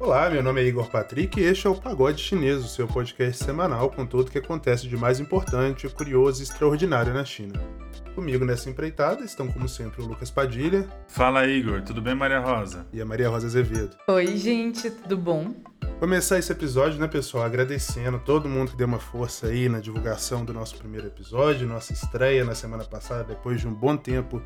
Olá, meu nome é Igor Patrick e este é o Pagode Chinês, o seu podcast semanal com tudo o que acontece de mais importante, curioso e extraordinário na China. Comigo nessa empreitada estão, como sempre, o Lucas Padilha. Fala, Igor. Tudo bem, Maria Rosa? E a Maria Rosa Azevedo. Oi, gente. Tudo bom? Começar esse episódio, né, pessoal, agradecendo todo mundo que deu uma força aí na divulgação do nosso primeiro episódio, nossa estreia na semana passada, depois de um bom tempo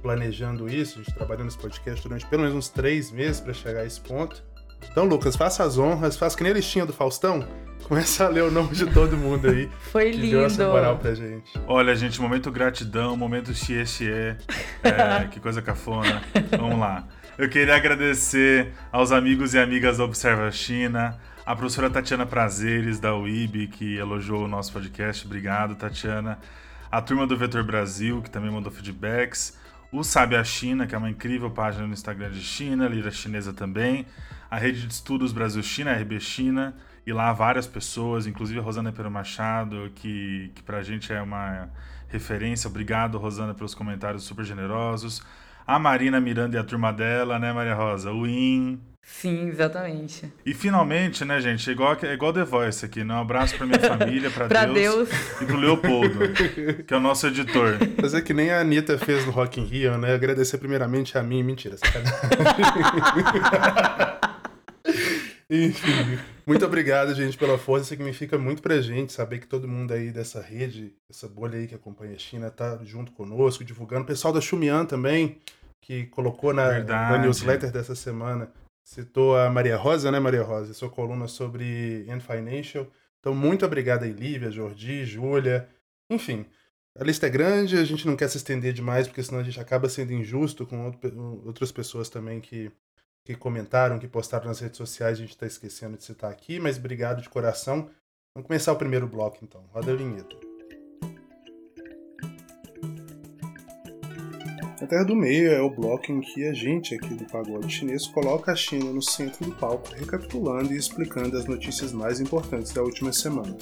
planejando isso, a gente trabalhando nesse podcast durante pelo menos uns três meses para chegar a esse ponto. Então, Lucas, faça as honras, faça que nem a listinha do Faustão. Começa a ler o nome de todo mundo aí. Foi que lindo. Deu essa moral pra gente. Olha, gente, momento gratidão, momento xie xie. É, que coisa cafona. Vamos lá. Eu queria agradecer aos amigos e amigas da Observa China, a professora Tatiana Prazeres, da UIB, que elogiou o nosso podcast. Obrigado, Tatiana. A turma do Vetor Brasil, que também mandou feedbacks. O Sabe a China, que é uma incrível página no Instagram de China, Lira Chinesa também. A Rede de Estudos Brasil-China, RB China. E lá várias pessoas, inclusive a Rosana Pero Machado, que, que pra gente é uma referência. Obrigado, Rosana, pelos comentários super generosos. A Marina Miranda e a turma dela, né, Maria Rosa? O IN. Sim, exatamente. E finalmente, né, gente, é igual, é igual The Voice aqui, né? Um abraço pra minha família, pra, Pra Deus, Deus. e pro Leopoldo, que é o nosso editor. Fazer que nem a Anitta fez no Rock in Rio, né? Agradecer primeiramente a mim. Mentira, sacanagem. Enfim, muito obrigado, gente, pela força. Significa muito pra gente saber que todo mundo aí dessa rede, essa bolha aí que acompanha a China, tá junto conosco, divulgando. O pessoal da Xumian também, que colocou na, na newsletter dessa semana, citou a Maria Rosa, né, Maria Rosa? Sua coluna sobre End Financial. Então, muito obrigado aí, Lívia, Jordi, Júlia. Enfim, a lista é grande, a gente não quer se estender demais, porque senão a gente acaba sendo injusto com outras pessoas também que, que comentaram, que postaram nas redes sociais, a gente está esquecendo de citar aqui, mas obrigado de coração. Vamos começar o primeiro bloco então. Roda a vinheta. A Terra do Meio é o bloco em que a gente aqui do Pagode Chinês coloca a China no centro do palco, recapitulando e explicando as notícias mais importantes da última semana.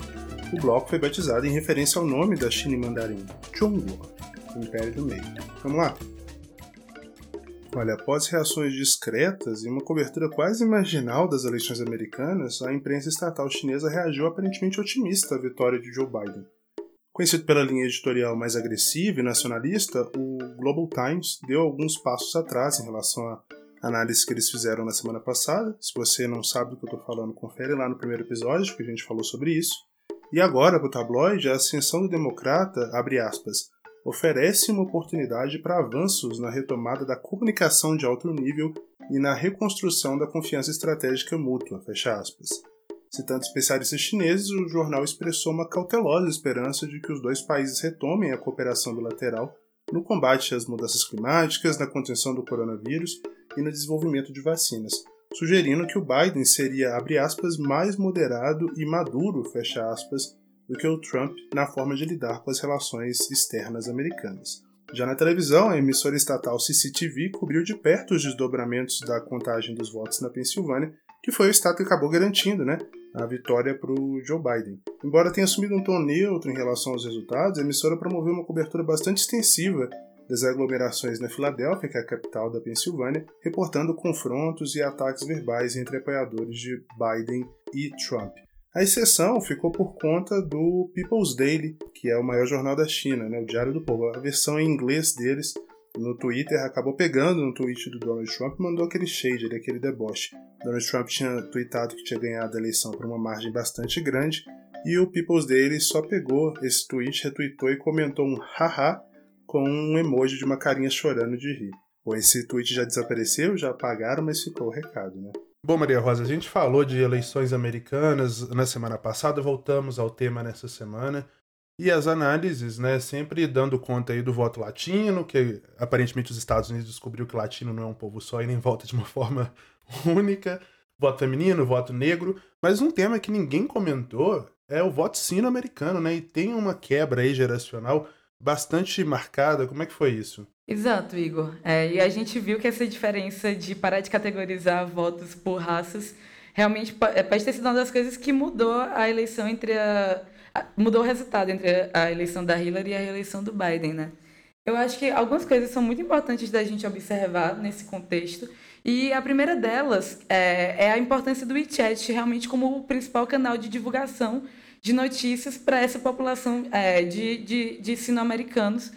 O bloco foi batizado em referência ao nome da China em mandarim, o Império do Meio. Vamos lá? Olha, após reações discretas e uma cobertura quase marginal das eleições americanas, a imprensa estatal chinesa reagiu aparentemente otimista à vitória de Joe Biden. Conhecido pela linha editorial mais agressiva e nacionalista, o Global Times deu alguns passos atrás em relação à análise que eles fizeram na semana passada. Se você não sabe do que eu estou falando, confere lá no primeiro episódio, que a gente falou sobre isso. E agora, para o tabloide, a ascensão do democrata, abre aspas, oferece uma oportunidade para avanços na retomada da comunicação de alto nível e na reconstrução da confiança estratégica mútua. Citando especialistas chineses, o jornal expressou uma cautelosa esperança de que os dois países retomem a cooperação bilateral no combate às mudanças climáticas, na contenção do coronavírus e no desenvolvimento de vacinas, sugerindo que o Biden seria, aspas, mais moderado e maduro, aspas, do que o Trump na forma de lidar com as relações externas americanas. Já na televisão, a emissora estatal CCTV cobriu de perto os desdobramentos da contagem dos votos na Pensilvânia, que foi o estado que acabou garantindo né, a vitória para o Joe Biden. Embora tenha assumido um tom neutro em relação aos resultados, a emissora promoveu uma cobertura bastante extensiva das aglomerações na Filadélfia, que é a capital da Pensilvânia, reportando confrontos e ataques verbais entre apoiadores de Biden e Trump. A exceção ficou por conta do People's Daily, que é o maior jornal da China, né, o Diário do Povo. A versão em inglês deles no Twitter acabou pegando no tweet do Donald Trump e mandou aquele shade, aquele deboche. Donald Trump tinha tweetado que tinha ganhado a eleição por uma margem bastante grande e o People's Daily só pegou esse tweet, retweetou e comentou um haha com um emoji de uma carinha chorando de rir. Bom, esse tweet já desapareceu, já apagaram, mas ficou o recado, né? Bom, Maria Rosa, a gente falou de eleições americanas na semana passada, voltamos ao tema nessa semana. E as análises, né, sempre dando conta aí do voto latino, que aparentemente os Estados Unidos descobriu que latino não é um povo só e nem vota de uma forma única. Voto feminino, voto negro. Mas um tema que ninguém comentou é o voto sino-americano, né? E tem uma quebra aí geracional bastante marcada. Como é que foi isso? Exato, Igor. É, e a gente viu que essa diferença de parar de categorizar votos por raças realmente é, pode ter sido uma das coisas que mudou a eleição entre a. mudou o resultado entre a eleição da Hillary e a reeleição do Biden, né? Eu acho que algumas coisas são muito importantes da gente observar nesse contexto, E a primeira delas é, é a importância do WeChat realmente como o principal canal de divulgação de notícias para essa população é, de, de, de sino-americanos,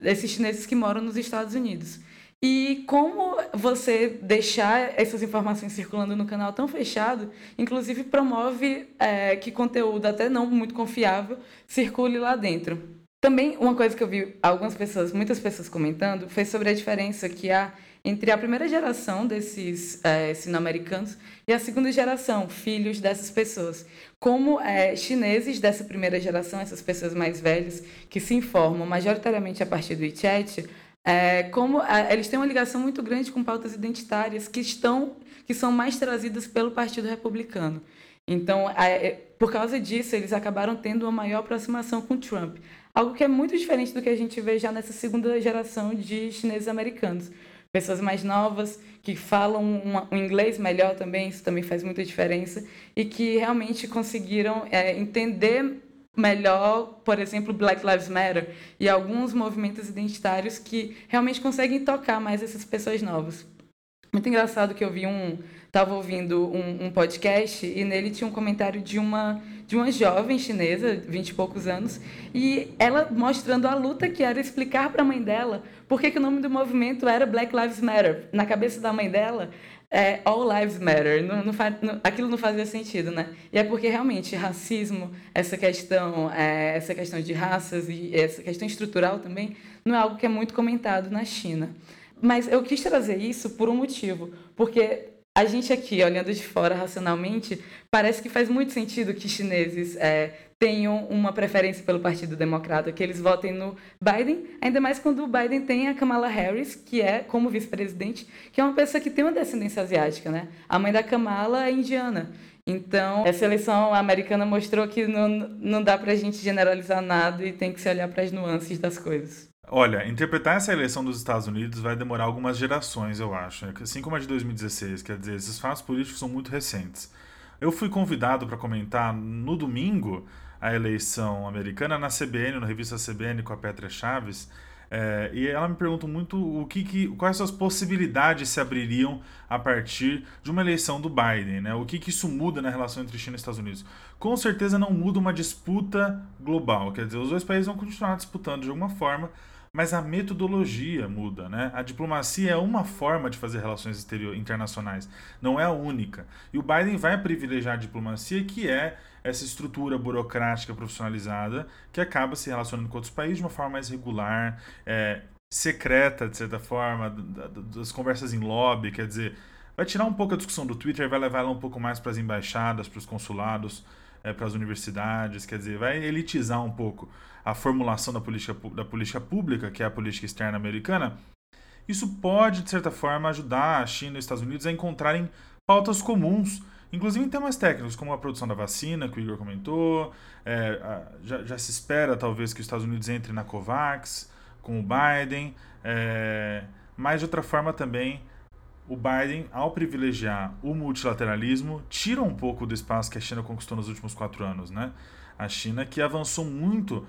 desses chineses que moram nos Estados Unidos. E como você deixar essas informações circulando no canal tão fechado, inclusive promove é, que conteúdo até não muito confiável circule lá dentro. Também uma coisa que eu vi algumas pessoas, muitas pessoas comentando, foi sobre a diferença que há entre a primeira geração desses é, sino-americanos e a segunda geração, filhos dessas pessoas. Como é, chineses dessa primeira geração, essas pessoas mais velhas, que se informam majoritariamente a partir do WeChat, é, como eles têm uma ligação muito grande com pautas identitárias que estão que são mais trazidas pelo Partido Republicano. Então, é, por causa disso, eles acabaram tendo uma maior aproximação com Trump. Algo que é muito diferente do que a gente vê já nessa segunda geração de chineses americanos. Pessoas mais novas, que falam um, um inglês melhor também, isso também faz muita diferença, e que realmente conseguiram é, entender melhor, por exemplo, Black Lives Matter e alguns movimentos identitários que realmente conseguem tocar mais essas pessoas novas. Muito engraçado que eu vi um, estava ouvindo um, um, podcast e nele tinha um comentário de uma de uma jovem chinesa, vinte e poucos anos, e ela mostrando a luta que era explicar para a mãe dela por que, o nome do movimento era Black Lives Matter. Na cabeça da mãe dela, é, all lives matter. Não, não, não, aquilo não fazia sentido, né? E é porque realmente racismo, essa questão, é, essa questão de raças e essa questão estrutural também, não é algo que é muito comentado na China. Mas eu quis trazer isso por um motivo, porque a gente aqui, olhando de fora racionalmente, parece que faz muito sentido que chineses é, tenham uma preferência pelo Partido Democrata, que eles votem no Biden, ainda mais quando o Biden tem a Kamala Harris, que é como vice-presidente, que é uma pessoa que tem uma descendência asiática, né? A mãe da Kamala é indiana. Então, essa eleição americana mostrou que não, não dá para a gente generalizar nada e tem que se olhar para as nuances das coisas. Olha, interpretar essa eleição dos Estados Unidos vai demorar algumas gerações, eu acho. Assim como a de 2016, quer dizer, esses fatos políticos são muito recentes. Eu fui convidado para comentar no domingo a eleição americana na CBN, na revista CBN com a Petra Chaves, é, e ela me perguntou muito o que, que, quais as possibilidades se abririam a partir de uma eleição do Biden, né? O que, que isso muda na relação entre China e Estados Unidos? Com certeza não muda uma disputa global, quer dizer, os dois países vão continuar disputando de alguma forma, mas a metodologia muda, né? A diplomacia é uma forma de fazer relações exterior, internacionais, não é a única. E o Biden vai privilegiar a diplomacia, que é essa estrutura burocrática profissionalizada que acaba se relacionando com outros países de uma forma mais regular, é, secreta, de certa forma, das conversas em lobby, quer dizer, vai tirar um pouco a discussão do Twitter vai levar ela um pouco mais para as embaixadas, para os consulados, é, para as universidades, quer dizer, vai elitizar um pouco a formulação da política, da política pública, que é a política externa americana, isso pode, de certa forma, ajudar a China e os Estados Unidos a encontrarem pautas comuns, inclusive em temas técnicos, como a produção da vacina, que o Igor comentou. É, já, já, se espera, talvez, que os Estados Unidos entre na COVAX com o Biden. É, mas, de outra forma, também, o Biden, ao privilegiar o multilateralismo, tira um pouco do espaço que a China conquistou nos últimos quatro anos. Né? A China que avançou muito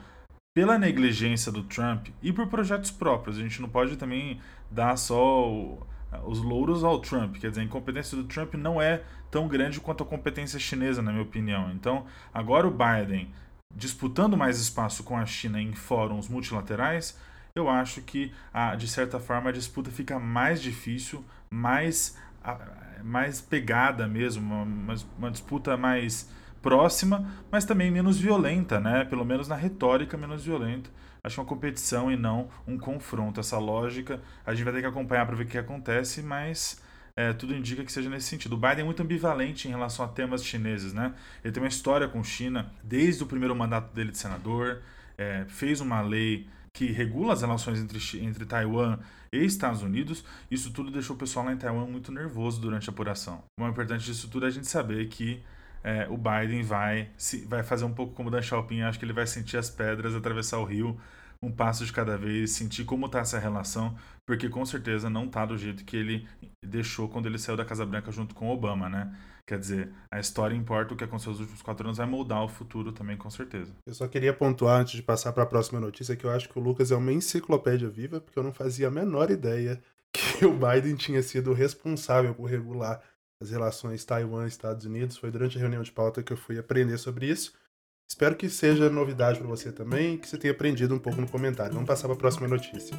pela negligência do Trump e por projetos próprios. A gente não pode também dar só o, os louros ao Trump. Quer dizer, a incompetência do Trump não é tão grande quanto a competência chinesa, na minha opinião. Então, agora o Biden disputando mais espaço com a China em fóruns multilaterais, eu acho que, de certa forma, a disputa fica mais difícil, mais, mais pegada mesmo, uma, uma disputa mais próxima, mas também menos violenta, né? Pelo menos na retórica menos violenta. Acho uma competição e não um confronto. Essa lógica a gente vai ter que acompanhar para ver o que acontece, mas é, tudo indica que seja nesse sentido. O Biden é muito ambivalente em relação a temas chineses, né? Ele tem uma história com China desde o primeiro mandato dele de senador, é, fez uma lei que regula as relações entre, entre Taiwan e Estados Unidos. Isso tudo deixou o pessoal lá em Taiwan muito nervoso durante a apuração. O mais importante disso tudo é a gente saber que é, o Biden vai, se, vai fazer um pouco como o Dan Xiaoping, acho que ele vai sentir as pedras, atravessar o rio um passo de cada vez, sentir como está essa relação, porque com certeza não está do jeito que ele deixou quando ele saiu da Casa Branca junto com Obama, né? Quer dizer, a história importa, o que aconteceu nos últimos quatro anos vai moldar o futuro também, com certeza. Eu só queria pontuar, antes de passar para a próxima notícia, que eu acho que o Lucas é uma enciclopédia viva, porque eu não fazia a menor ideia que o Biden tinha sido responsável por regular as relações Taiwan-Estados Unidos. Foi durante a reunião de pauta que eu fui aprender sobre isso. Espero que seja novidade para você também, que você tenha aprendido um pouco no comentário. Vamos passar para a próxima notícia.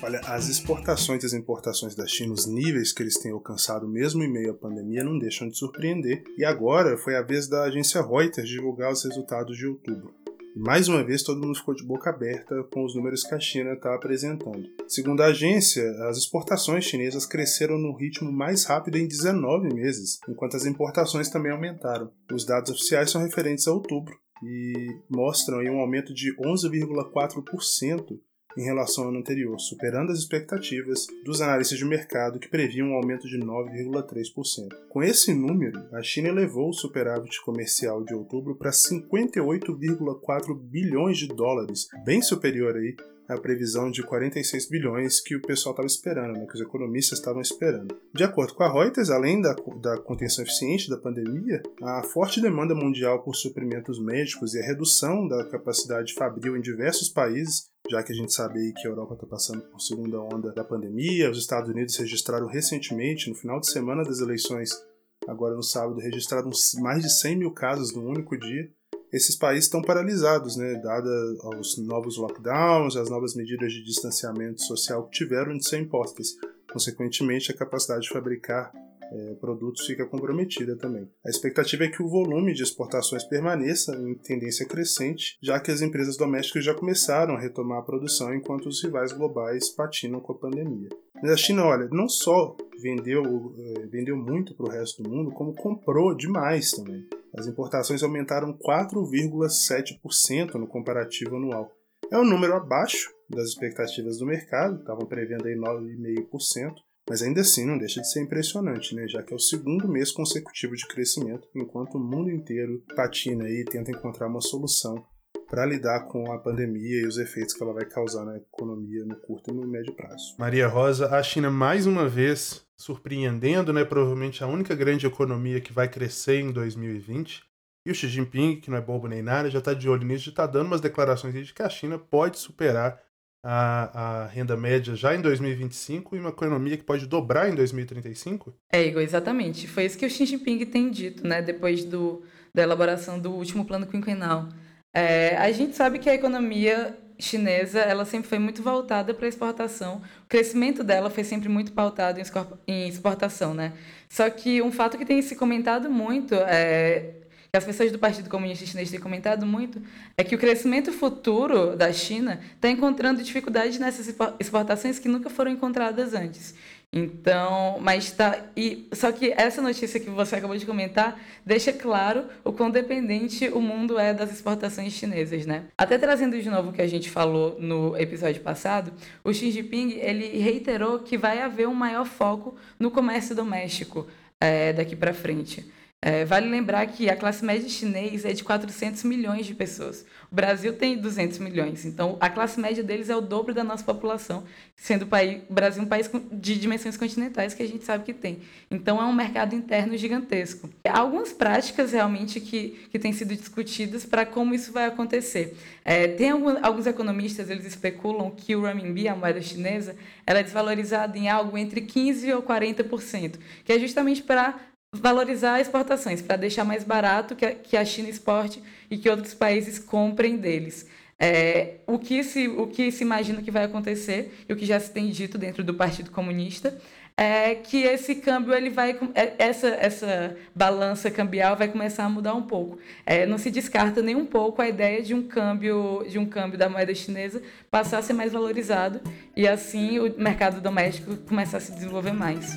Olha, as exportações e as importações da China, os níveis que eles têm alcançado mesmo em meio à pandemia, não deixam de surpreender. E agora foi a vez da agência Reuters divulgar os resultados de outubro. Mais uma vez todo mundo ficou de boca aberta com os números que a China está apresentando. Segundo a agência, as exportações chinesas cresceram no ritmo mais rápido em 19 meses, enquanto as importações também aumentaram. Os dados oficiais são referentes a outubro e mostram um aumento de 11,4% em relação ao ano anterior, superando as expectativas dos analistas de mercado que previam um aumento de 9,3%. Com esse número, a China elevou o superávit comercial de outubro para 58,4 bilhões de dólares, bem superior aí a previsão de 46 bilhões que o pessoal estava esperando, né, que os economistas estavam esperando. De acordo com a Reuters, além da, da contenção eficiente da pandemia, a forte demanda mundial por suprimentos médicos e a redução da capacidade fabril em diversos países já que a gente sabe que a Europa está passando por segunda onda da pandemia, os Estados Unidos registraram recentemente, no final de semana das eleições, agora no sábado, registraram mais de 100 mil casos num único dia, esses países estão paralisados, né, dada os novos lockdowns, as novas medidas de distanciamento social que tiveram de ser impostas. Consequentemente, a capacidade de fabricar é, produtos fica comprometida também. A expectativa é que o volume de exportações permaneça em tendência crescente, já que as empresas domésticas já começaram a retomar a produção enquanto os rivais globais patinam com a pandemia. Mas a China, olha, não só vendeu, é, vendeu muito para o resto do mundo, como comprou demais também. As importações aumentaram 4,7% no comparativo anual. É um número abaixo das expectativas do mercado, estavam prevendo aí 9,5%, mas ainda assim não deixa de ser impressionante, né? já que é o segundo mês consecutivo de crescimento, enquanto o mundo inteiro patina e tenta encontrar uma solução para lidar com a pandemia e os efeitos que ela vai causar na economia no curto e no médio prazo. Maria Rosa, a China mais uma vez surpreendendo, né? Provavelmente a única grande economia que vai crescer em 2020. E o Xi Jinping, que não é bobo nem nada, já está de olho nisso, já está dando umas declarações de que a China pode superar a, a, renda média já em 2025 e uma economia que pode dobrar em 2035? É, Igor, exatamente. Foi isso que o Xi Jinping tem dito, né, depois do, da elaboração do último plano quinquenal. É, a gente sabe que a economia chinesa ela sempre foi muito voltada para exportação. O crescimento dela foi sempre muito pautado em exportação, né? Só que um fato que tem se comentado muito é que as pessoas do Partido Comunista Chinês têm comentado muito, é que o crescimento futuro da China está encontrando dificuldades nessas exportações que nunca foram encontradas antes. Então, mas tá. E, só que essa notícia que você acabou de comentar deixa claro o quão dependente o mundo é das exportações chinesas, né? Até trazendo de novo o que a gente falou no episódio passado, o Xi Jinping ele reiterou que vai haver um maior foco no comércio doméstico é, daqui para frente. É, vale lembrar que a classe média chinês é de 400 milhões de pessoas. O Brasil tem 200 milhões. Então, a classe média deles é o dobro da nossa população, sendo o, país, o Brasil um país de dimensões continentais que a gente sabe que tem. Então, é um mercado interno gigantesco. Há algumas práticas realmente que, que têm sido discutidas para como isso vai acontecer. É, tem algum, alguns economistas, eles especulam que o renminbi, a moeda chinesa, ela é desvalorizada em algo entre 15% ou 40%, que é justamente para valorizar exportações, para deixar mais barato que a, que a China exporte e que outros países comprem deles. É, o, que se, o que se imagina que vai acontecer, e o que já se tem dito dentro do Partido Comunista, é que esse câmbio ele vai é, essa essa balança cambial vai começar a mudar um pouco é, não se descarta nem um pouco a ideia de um câmbio de um câmbio da moeda chinesa passar a ser mais valorizado e assim o mercado doméstico começar a se desenvolver mais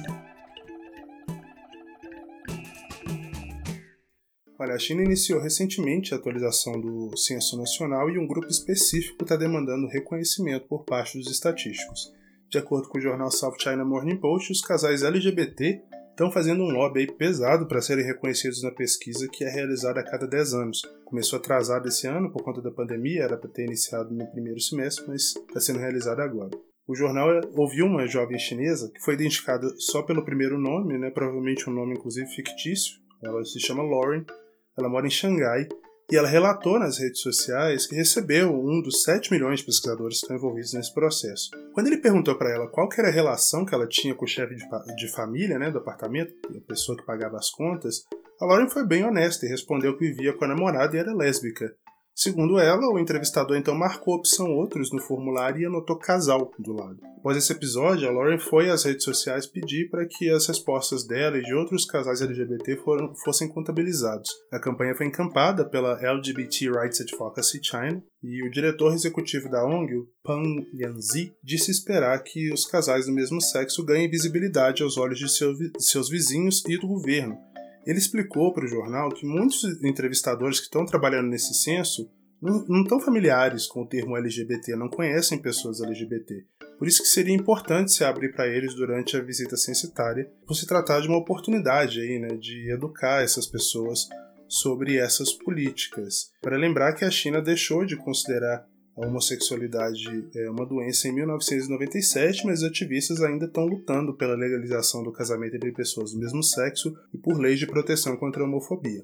Olha, a China iniciou recentemente a atualização do Censo Nacional e um grupo específico está demandando reconhecimento por parte dos estatísticos. De acordo com o jornal South China Morning Post, os casais LGBT estão fazendo um lobby pesado para serem reconhecidos na pesquisa que é realizada a cada 10 anos. Começou atrasado esse ano por conta da pandemia, era para ter iniciado no primeiro semestre, mas está sendo realizado agora. O jornal ouviu uma jovem chinesa que foi identificada só pelo primeiro nome, né, provavelmente um nome inclusive fictício. Ela se chama Lauren ela mora em Xangai E ela relatou nas redes sociais que recebeu um dos 7 milhões de pesquisadores que estão envolvidos nesse processo. Quando ele perguntou para ela qual era a relação que ela tinha com o chefe de, de família né, do apartamento, a pessoa que pagava as contas, a Lauren foi bem honesta e respondeu que vivia com a namorada e era lésbica. Segundo ela, o entrevistador então marcou a opção outros no formulário e anotou casal do lado. Após esse episódio, a Lauren foi às redes sociais pedir para que as respostas dela e de outros casais LGBT foram, fossem contabilizados. A campanha foi encampada pela LGBT Rights Advocacy China e o diretor executivo da ONG, Pan Yanzi, disse esperar que os casais do mesmo sexo ganhem visibilidade aos olhos de seu, seus vizinhos e do governo, ele explicou para o jornal que muitos entrevistadores que estão trabalhando nesse censo não, estão familiares com o termo LGBT, não conhecem pessoas LGBT. Por isso que seria importante se abrir para eles durante a visita censitária, por se tratar de uma oportunidade aí, né, de educar essas pessoas sobre essas políticas. Para lembrar que a China deixou de considerar a homossexualidade é uma doença em 1997, mas ativistas ainda estão lutando pela legalização do casamento entre pessoas do mesmo sexo e por leis de proteção contra a homofobia.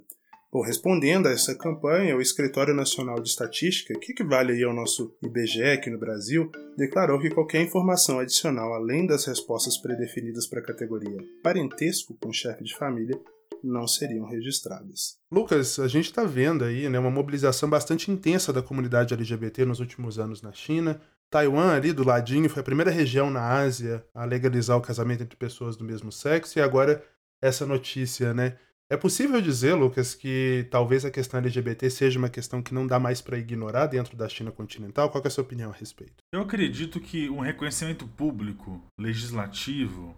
Bom, respondendo a essa campanha, o Escritório Nacional de Estatística, que equivale aí ao nosso IBGE aqui no Brasil, declarou que qualquer informação adicional além das respostas predefinidas para a categoria parentesco com chefe de família não seriam registradas. Lucas, a gente está vendo aí né, uma mobilização bastante intensa da comunidade LGBT nos últimos anos na China. Taiwan, ali do ladinho, foi a primeira região na Ásia a legalizar o casamento entre pessoas do mesmo sexo, e agora essa notícia, né? É possível dizer, Lucas, que talvez a questão LGBT seja uma questão que não dá mais para ignorar dentro da China continental? Qual é a sua opinião a respeito? Eu acredito que um reconhecimento público, legislativo,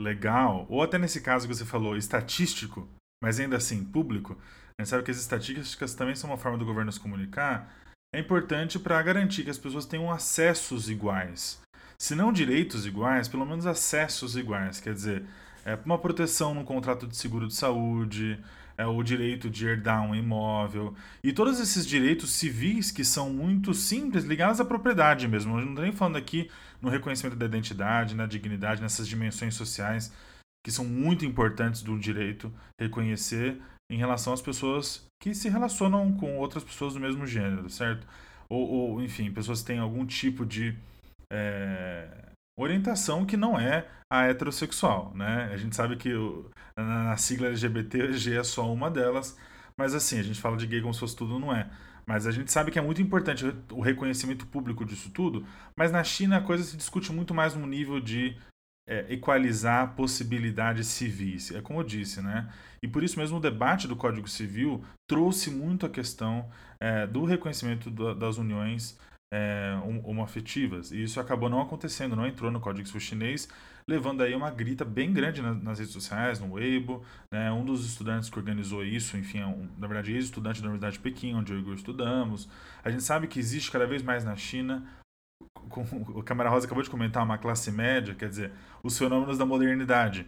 legal, ou até nesse caso que você falou, estatístico, mas ainda assim público, a gente sabe que as estatísticas também são uma forma do governo se comunicar, é importante para garantir que as pessoas tenham acessos iguais. Se não direitos iguais, pelo menos acessos iguais. Quer dizer, é, uma proteção no contrato de seguro de saúde, é, o direito de herdar um imóvel, e todos esses direitos civis que são muito simples, ligados à propriedade mesmo. Eu não estou nem falando aqui no reconhecimento da identidade, na dignidade, nessas dimensões sociais que são muito importantes do direito reconhecer em relação às pessoas que se relacionam com outras pessoas do mesmo gênero, certo? Ou, ou enfim, pessoas que têm algum tipo de é, orientação que não é a heterossexual, né? A gente sabe que o, na, sigla LGBT, G é só uma delas, mas assim, a gente fala de gay como se fosse tudo, não é. Mas a gente sabe que é muito importante o reconhecimento público disso tudo, mas na China a coisa se discute muito mais no nível de é, equalizar possibilidades civis. É como eu disse, né? E por isso mesmo o debate do Código Civil trouxe muito a questão é, do reconhecimento do, das uniões é, homoafetivas. E isso acabou não acontecendo, não entrou no Código Civil chinês, levando aí uma grita bem grande nas, redes sociais, no Weibo. Né? Um dos estudantes que organizou isso, enfim, é um, na verdade, ex-estudante da Universidade de Pequim, onde eu e estudamos. A gente sabe que existe cada vez mais na China com, o Câmara Rosa acabou de comentar, uma classe média, quer dizer, os fenômenos da modernidade.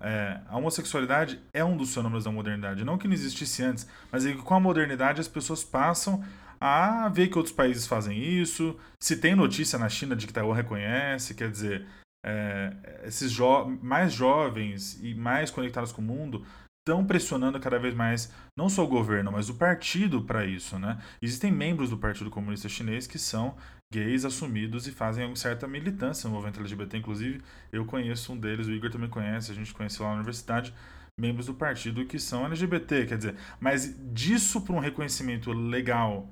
É, a homossexualidade é um dos fenômenos da modernidade. Não que não existisse antes, mas é que com a modernidade as pessoas passam a ver que outros países fazem isso. Se tem notícia na China de que Taiwan reconhece, quer dizer, é, esses jo mais jovens e mais conectados com o mundo estão pressionando cada vez mais não só o governo, mas o partido para isso, né? Existem membros do Partido Comunista Chinês que são gays assumidos e fazem uma certa militância no movimento LGBT. Inclusive, eu conheço um deles, o Igor também conhece, a gente conheceu lá na universidade, membros do partido que são LGBT, quer dizer, mas disso para um reconhecimento legal,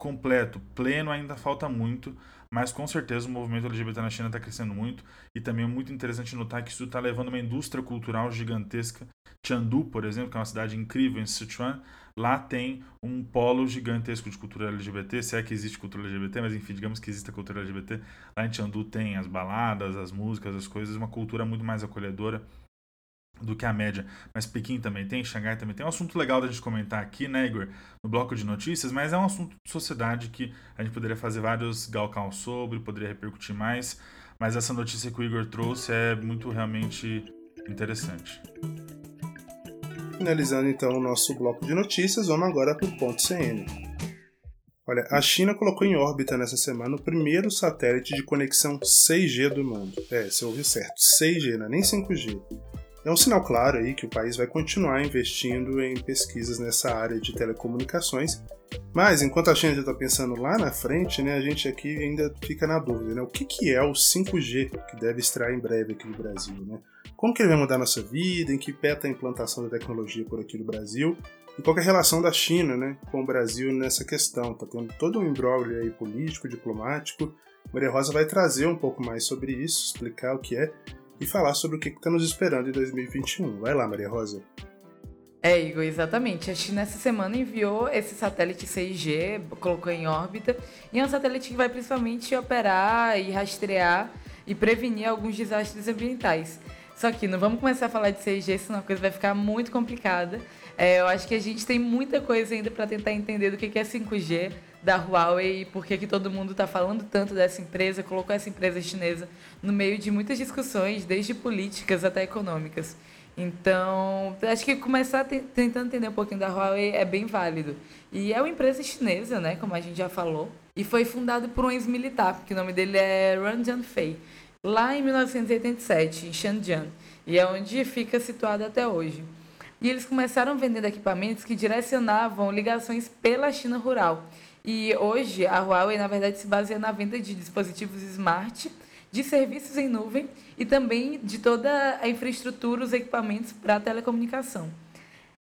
completo, pleno, ainda falta muito, mas com certeza o movimento LGBT na China está crescendo muito e também é muito interessante notar que isso está levando uma indústria cultural gigantesca. Chengdu, por exemplo, que é uma cidade incrível em Sichuan, lá tem um polo gigantesco de cultura LGBT, se é que existe cultura LGBT, mas enfim, digamos que existe a cultura LGBT. Lá em Chengdu tem as baladas, as músicas, as coisas, uma cultura muito mais acolhedora do que a média. Mas Pequim também tem, Xangai também tem. É um assunto legal da gente comentar aqui, né, Igor, no bloco de notícias, mas é um assunto de sociedade que a gente poderia fazer vários galcal sobre, poderia repercutir mais. Mas essa notícia que o Igor trouxe é muito realmente interessante. Finalizando então o nosso bloco de notícias, vamos agora para o ponto CN. Olha, a China colocou em órbita nessa semana o primeiro satélite de conexão 6G do mundo. É, você ouviu certo, 6G, não é nem 5G É um sinal claro aí que o país vai continuar investindo em pesquisas nessa área de telecomunicações. Mas enquanto a gente está pensando lá na frente, né, a gente aqui ainda fica na dúvida, né? O que, que é o 5G que deve estrear em breve aqui no Brasil, né? Como que ele vai mudar nossa vida? Em que pé está a implantação da tecnologia por aqui no Brasil? E qual é a relação da China, né, com o Brasil nessa questão? Está tendo todo um imbróglio aí político, diplomático. Maria Rosa vai trazer um pouco mais sobre isso, explicar o que é e falar sobre o que está nos esperando em 2021. Vai lá, Maria Rosa. É, Igor, exatamente. A China essa semana enviou esse satélite 6G, colocou em órbita, e é um satélite que vai principalmente operar e rastrear e prevenir alguns desastres ambientais. Só que não vamos começar a falar de 6G, senão a coisa vai ficar muito complicada. É, eu acho que a gente tem muita coisa ainda para tentar entender do que é 5G, da Huawei e por que todo mundo está falando tanto dessa empresa, colocou essa empresa chinesa no meio de muitas discussões, desde políticas até econômicas. Então, acho que começar tentando entender um pouquinho da Huawei é bem válido. E é uma empresa chinesa, né, como a gente já falou, e foi fundado por um ex-militar, que o nome dele é Ran Jianfei, lá em 1987, em Shenzhen, e é onde fica situado até hoje. E eles começaram vendendo equipamentos que direcionavam ligações pela China rural e hoje a Huawei, na verdade, se baseia na venda de dispositivos smart, de serviços em nuvem e também de toda a infraestrutura, os equipamentos para telecomunicação.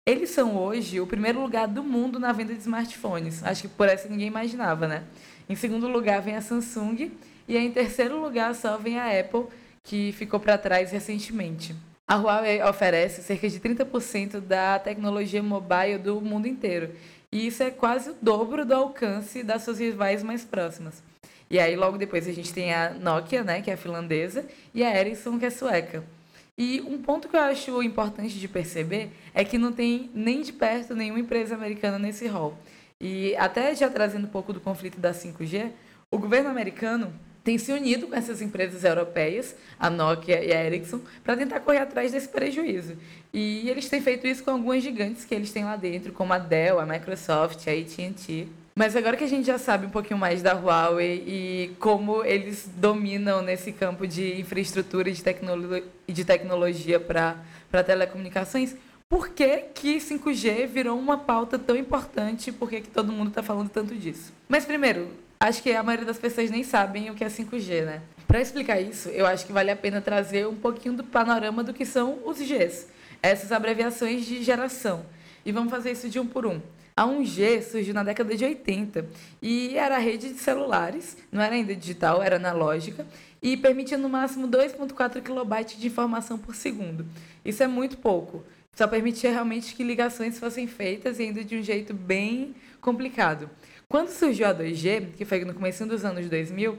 Eles são hoje o primeiro lugar do mundo na venda de smartphones. Acho que por essa ninguém imaginava, né? Em segundo lugar vem a Samsung e em terceiro lugar só vem a Apple, que ficou para trás recentemente. A Huawei oferece cerca de 30% da tecnologia mobile do mundo inteiro e isso é quase o dobro do alcance das suas rivais mais próximas. E aí, logo depois, a gente tem a Nokia, né, que é finlandesa, e a Ericsson, que é sueca. E um ponto que eu acho importante de perceber é que não tem nem de perto nenhuma empresa americana nesse rol. E até já trazendo um pouco do conflito da 5G, o governo americano tem se unido com essas empresas europeias, a Nokia e a Ericsson, para tentar correr atrás desse prejuízo. E eles têm feito isso com algumas gigantes que eles têm lá dentro, como a Dell, a Microsoft, a AT&T. Mas agora que a gente já sabe um pouquinho mais da Huawei e como eles dominam nesse campo de infraestrutura e de, tecnolo de tecnologia para telecomunicações, por que, que 5G virou uma pauta tão importante? Por que, que todo mundo está falando tanto disso? Mas primeiro, acho que a maioria das pessoas nem sabem o que é 5G, né? Para explicar isso, eu acho que vale a pena trazer um pouquinho do panorama do que são os Gs, essas abreviações de geração. E vamos fazer isso de um por um. A 1G surgiu na década de 80 e era a rede de celulares, não era ainda digital, era analógica, e permitia no máximo 2.4 kB de informação por segundo. Isso é muito pouco. Só permitia realmente que ligações fossem feitas e ainda de um jeito bem complicado. Quando surgiu a 2G, que foi no começo dos anos 2000,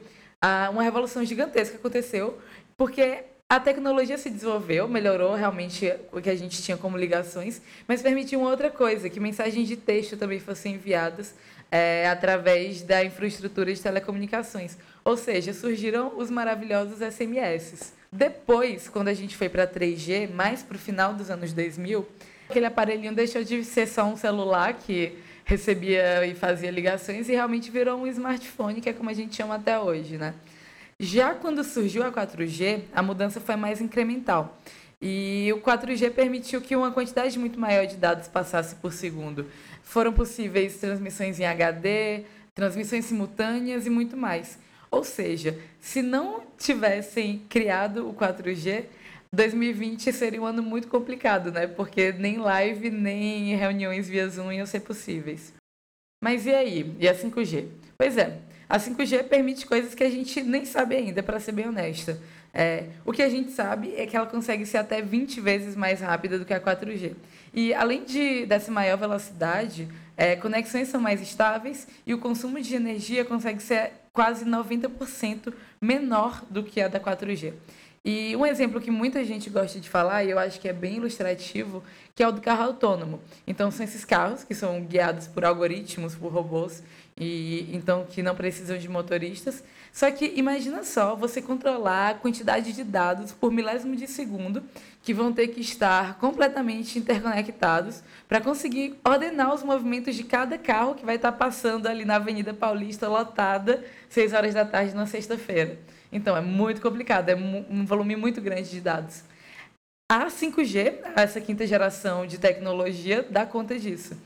uma revolução gigantesca aconteceu, porque a tecnologia se desenvolveu, melhorou realmente o que a gente tinha como ligações, mas permitiu uma outra coisa, que mensagens de texto também fossem enviadas é, através da infraestrutura de telecomunicações. Ou seja, surgiram os maravilhosos SMS. Depois, quando a gente foi para 3G, mais para o final dos anos 2000, aquele aparelhinho deixou de ser só um celular que recebia e fazia ligações e realmente virou um smartphone, que é como a gente chama até hoje, né? Já quando surgiu a 4G, a mudança foi mais incremental. E o 4G permitiu que uma quantidade muito maior de dados passasse por segundo. Foram possíveis transmissões em HD, transmissões simultâneas e muito mais. Ou seja, se não tivessem criado o 4G, 2020 seria um ano muito complicado, né? Porque nem live, nem reuniões via Zoom iam ser possíveis. Mas e aí? E a 5G? Pois é, a 5G permite coisas que a gente nem sabe ainda, para ser bem honesta. É, o que a gente sabe é que ela consegue ser até 20 vezes mais rápida do que a 4G. E além de, dessa maior velocidade, é, conexões são mais estáveis e o consumo de energia consegue ser quase 90% menor do que a da 4G. E um exemplo que muita gente gosta de falar, e eu acho que é bem ilustrativo, que é o do carro autônomo. Então, são esses carros que são guiados por algoritmos, por robôs, e então que não precisam de motoristas. Só que imagina só você controlar a quantidade de dados por milésimo de segundo que vão ter que estar completamente interconectados para conseguir ordenar os movimentos de cada carro que vai estar passando ali na Avenida Paulista lotada, 6 horas da tarde na sexta-feira. Então, é muito complicado, é um volume muito grande de dados. A 5G, essa quinta geração de tecnologia, dá conta disso.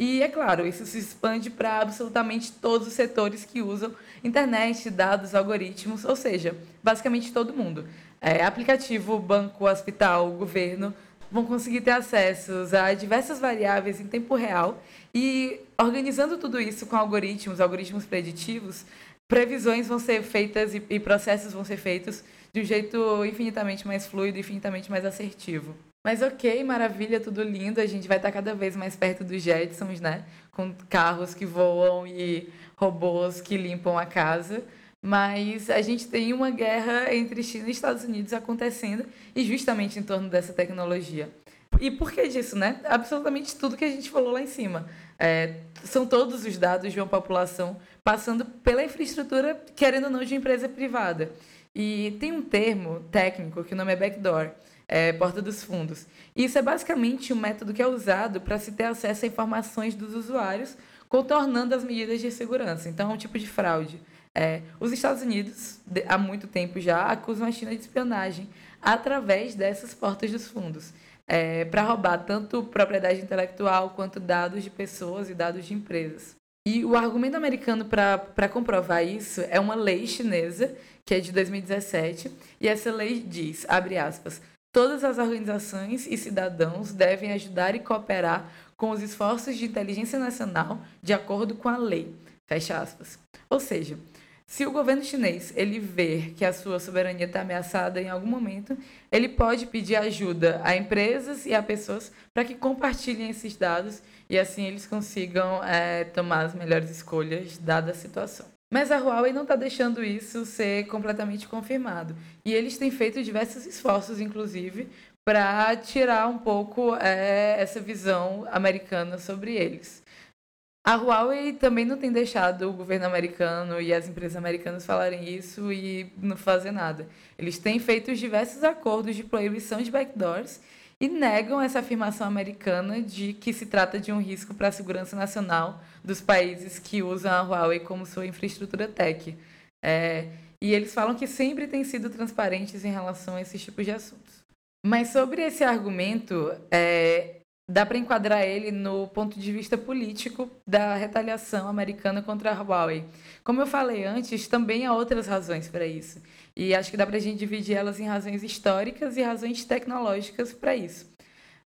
E é claro, isso se expande para absolutamente todos os setores que usam internet, dados, algoritmos, ou seja, basicamente todo mundo. É, aplicativo, banco, hospital, governo vão conseguir ter acessos a diversas variáveis em tempo real e organizando tudo isso com algoritmos, algoritmos preditivos, previsões vão ser feitas e, e processos vão ser feitos de um jeito infinitamente mais fluido, infinitamente mais assertivo. Mas ok, maravilha, tudo lindo. A gente vai estar cada vez mais perto dos Jetsons, né? Com carros que voam e robôs que limpam a casa. Mas a gente tem uma guerra entre China e Estados Unidos acontecendo e justamente em torno dessa tecnologia. E por que disso, né? Absolutamente tudo que a gente falou lá em cima. É, são todos os dados de uma população passando pela infraestrutura, querendo ou não, de empresa privada. E tem um termo técnico que o nome é backdoor, é, porta dos fundos. E isso é basicamente um método que é usado para se ter acesso a informações dos usuários, contornando as medidas de segurança. Então, é um tipo de fraude. É, os Estados Unidos, há muito tempo já, acusam a China de espionagem através dessas portas dos fundos, é, para roubar tanto propriedade intelectual quanto dados de pessoas e dados de empresas. E o argumento americano para comprovar isso é uma lei chinesa, que é de 2017, e essa lei diz, abre aspas, Todas as organizações e cidadãos devem ajudar e cooperar com os esforços de inteligência nacional de acordo com a lei. Fecha aspas. Ou seja, se o governo chinês ele ver que a sua soberania está ameaçada em algum momento, ele pode pedir ajuda a empresas e a pessoas para que compartilhem esses dados e assim eles consigam é, tomar as melhores escolhas dada a situação. Mas a Huawei não está deixando isso ser completamente confirmado. E eles têm feito diversos esforços, inclusive, para tirar um pouco é, essa visão americana sobre eles. A Huawei também não tem deixado o governo americano e as empresas americanas falarem isso e não fazer nada. Eles têm feito diversos acordos de proibição de backdoors e negam essa afirmação americana de que se trata de um risco para a segurança nacional dos países que usam a Huawei como sua infraestrutura tech. É, e eles falam que sempre têm sido transparentes em relação a esses tipos de assuntos. Mas sobre esse argumento, é, dá para enquadrar ele no ponto de vista político da retaliação americana contra a Huawei. Como eu falei antes, também há outras razões para isso. E acho que dá para a gente dividir elas em razões históricas e razões tecnológicas para isso.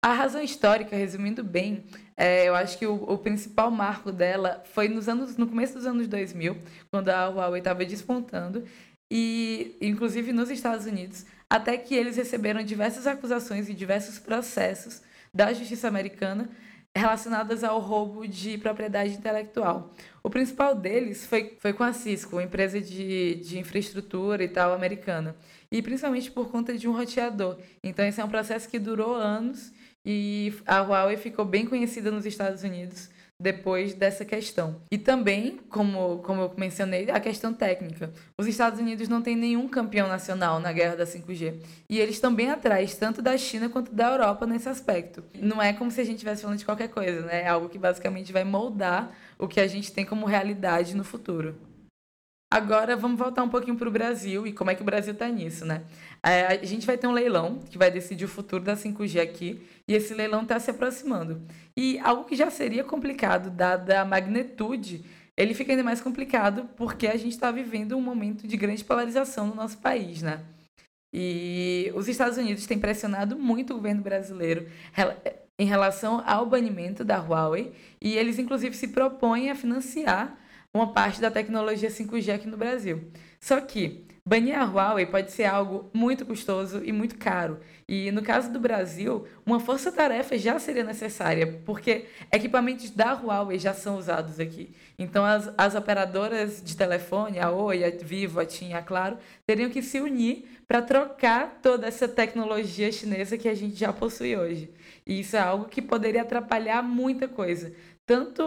A razão histórica, resumindo bem, é, eu acho que o, o, principal marco dela foi nos anos, no começo dos anos 2000, quando a Huawei estava despontando, e inclusive nos Estados Unidos, até que eles receberam diversas acusações e diversos processos da justiça americana relacionadas ao roubo de propriedade intelectual. O principal deles foi, foi com a Cisco, empresa de, de infraestrutura e tal americana, e principalmente por conta de um roteador. Então, esse é um processo que durou anos e a Huawei ficou bem conhecida nos Estados Unidos depois dessa questão. E também, como, como eu mencionei, a questão técnica. Os Estados Unidos não têm nenhum campeão nacional na guerra da 5G. E eles bem atrás, tanto da China quanto da Europa nesse aspecto. Não é como se a gente estivesse falando de qualquer coisa, né? É algo que basicamente vai moldar o que a gente tem como realidade no futuro. Agora vamos voltar um pouquinho para o Brasil e como é que o Brasil está nisso, né? É, a gente vai ter um leilão que vai decidir o futuro da 5G aqui e esse leilão está se aproximando. E algo que já seria complicado, dada a magnitude, ele fica ainda mais complicado porque a gente está vivendo um momento de grande polarização no nosso país, né? E os Estados Unidos têm pressionado muito o governo brasileiro em relação ao banimento da Huawei e eles, inclusive, se propõem a financiar uma parte da tecnologia 5G aqui no Brasil. Só que banir a Huawei pode ser algo muito custoso e muito caro. E no caso do Brasil, uma força-tarefa já seria necessária, porque equipamentos da Huawei já são usados aqui. Então as, as operadoras de telefone, a Oi, a Vivo, a TIM, a Claro, teriam que se unir para trocar toda essa tecnologia chinesa que a gente já possui hoje. E isso é algo que poderia atrapalhar muita coisa. Tanto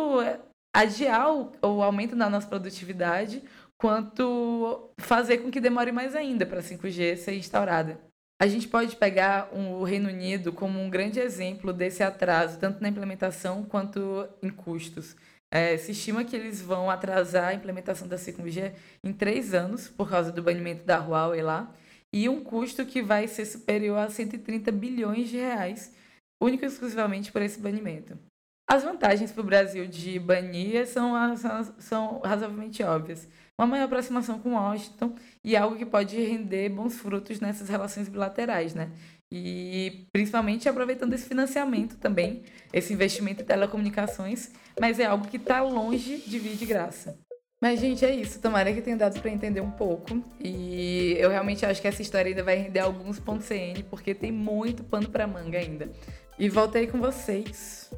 adiar o, o aumento da nossa produtividade, quanto fazer com que demore mais ainda para a 5G ser instaurada. A gente pode pegar o Reino Unido como um grande exemplo desse atraso, tanto na implementação quanto em custos. É, se estima que eles vão atrasar a implementação da 5G em três anos, por causa do banimento da Huawei lá, e um custo que vai ser superior a 130 bilhões de reais, único e exclusivamente por esse banimento. As vantagens para o Brasil de banir são, são razoavelmente óbvias. Uma maior aproximação com Washington e algo que pode render bons frutos nessas relações bilaterais, né? E principalmente aproveitando esse financiamento também, esse investimento em telecomunicações, mas é algo que está longe de vir de graça. Mas, gente, é isso. Tomara que tenha dado para entender um pouco. E eu realmente acho que essa história ainda vai render alguns pontos CN, porque tem muito pano para manga ainda. E voltei com vocês.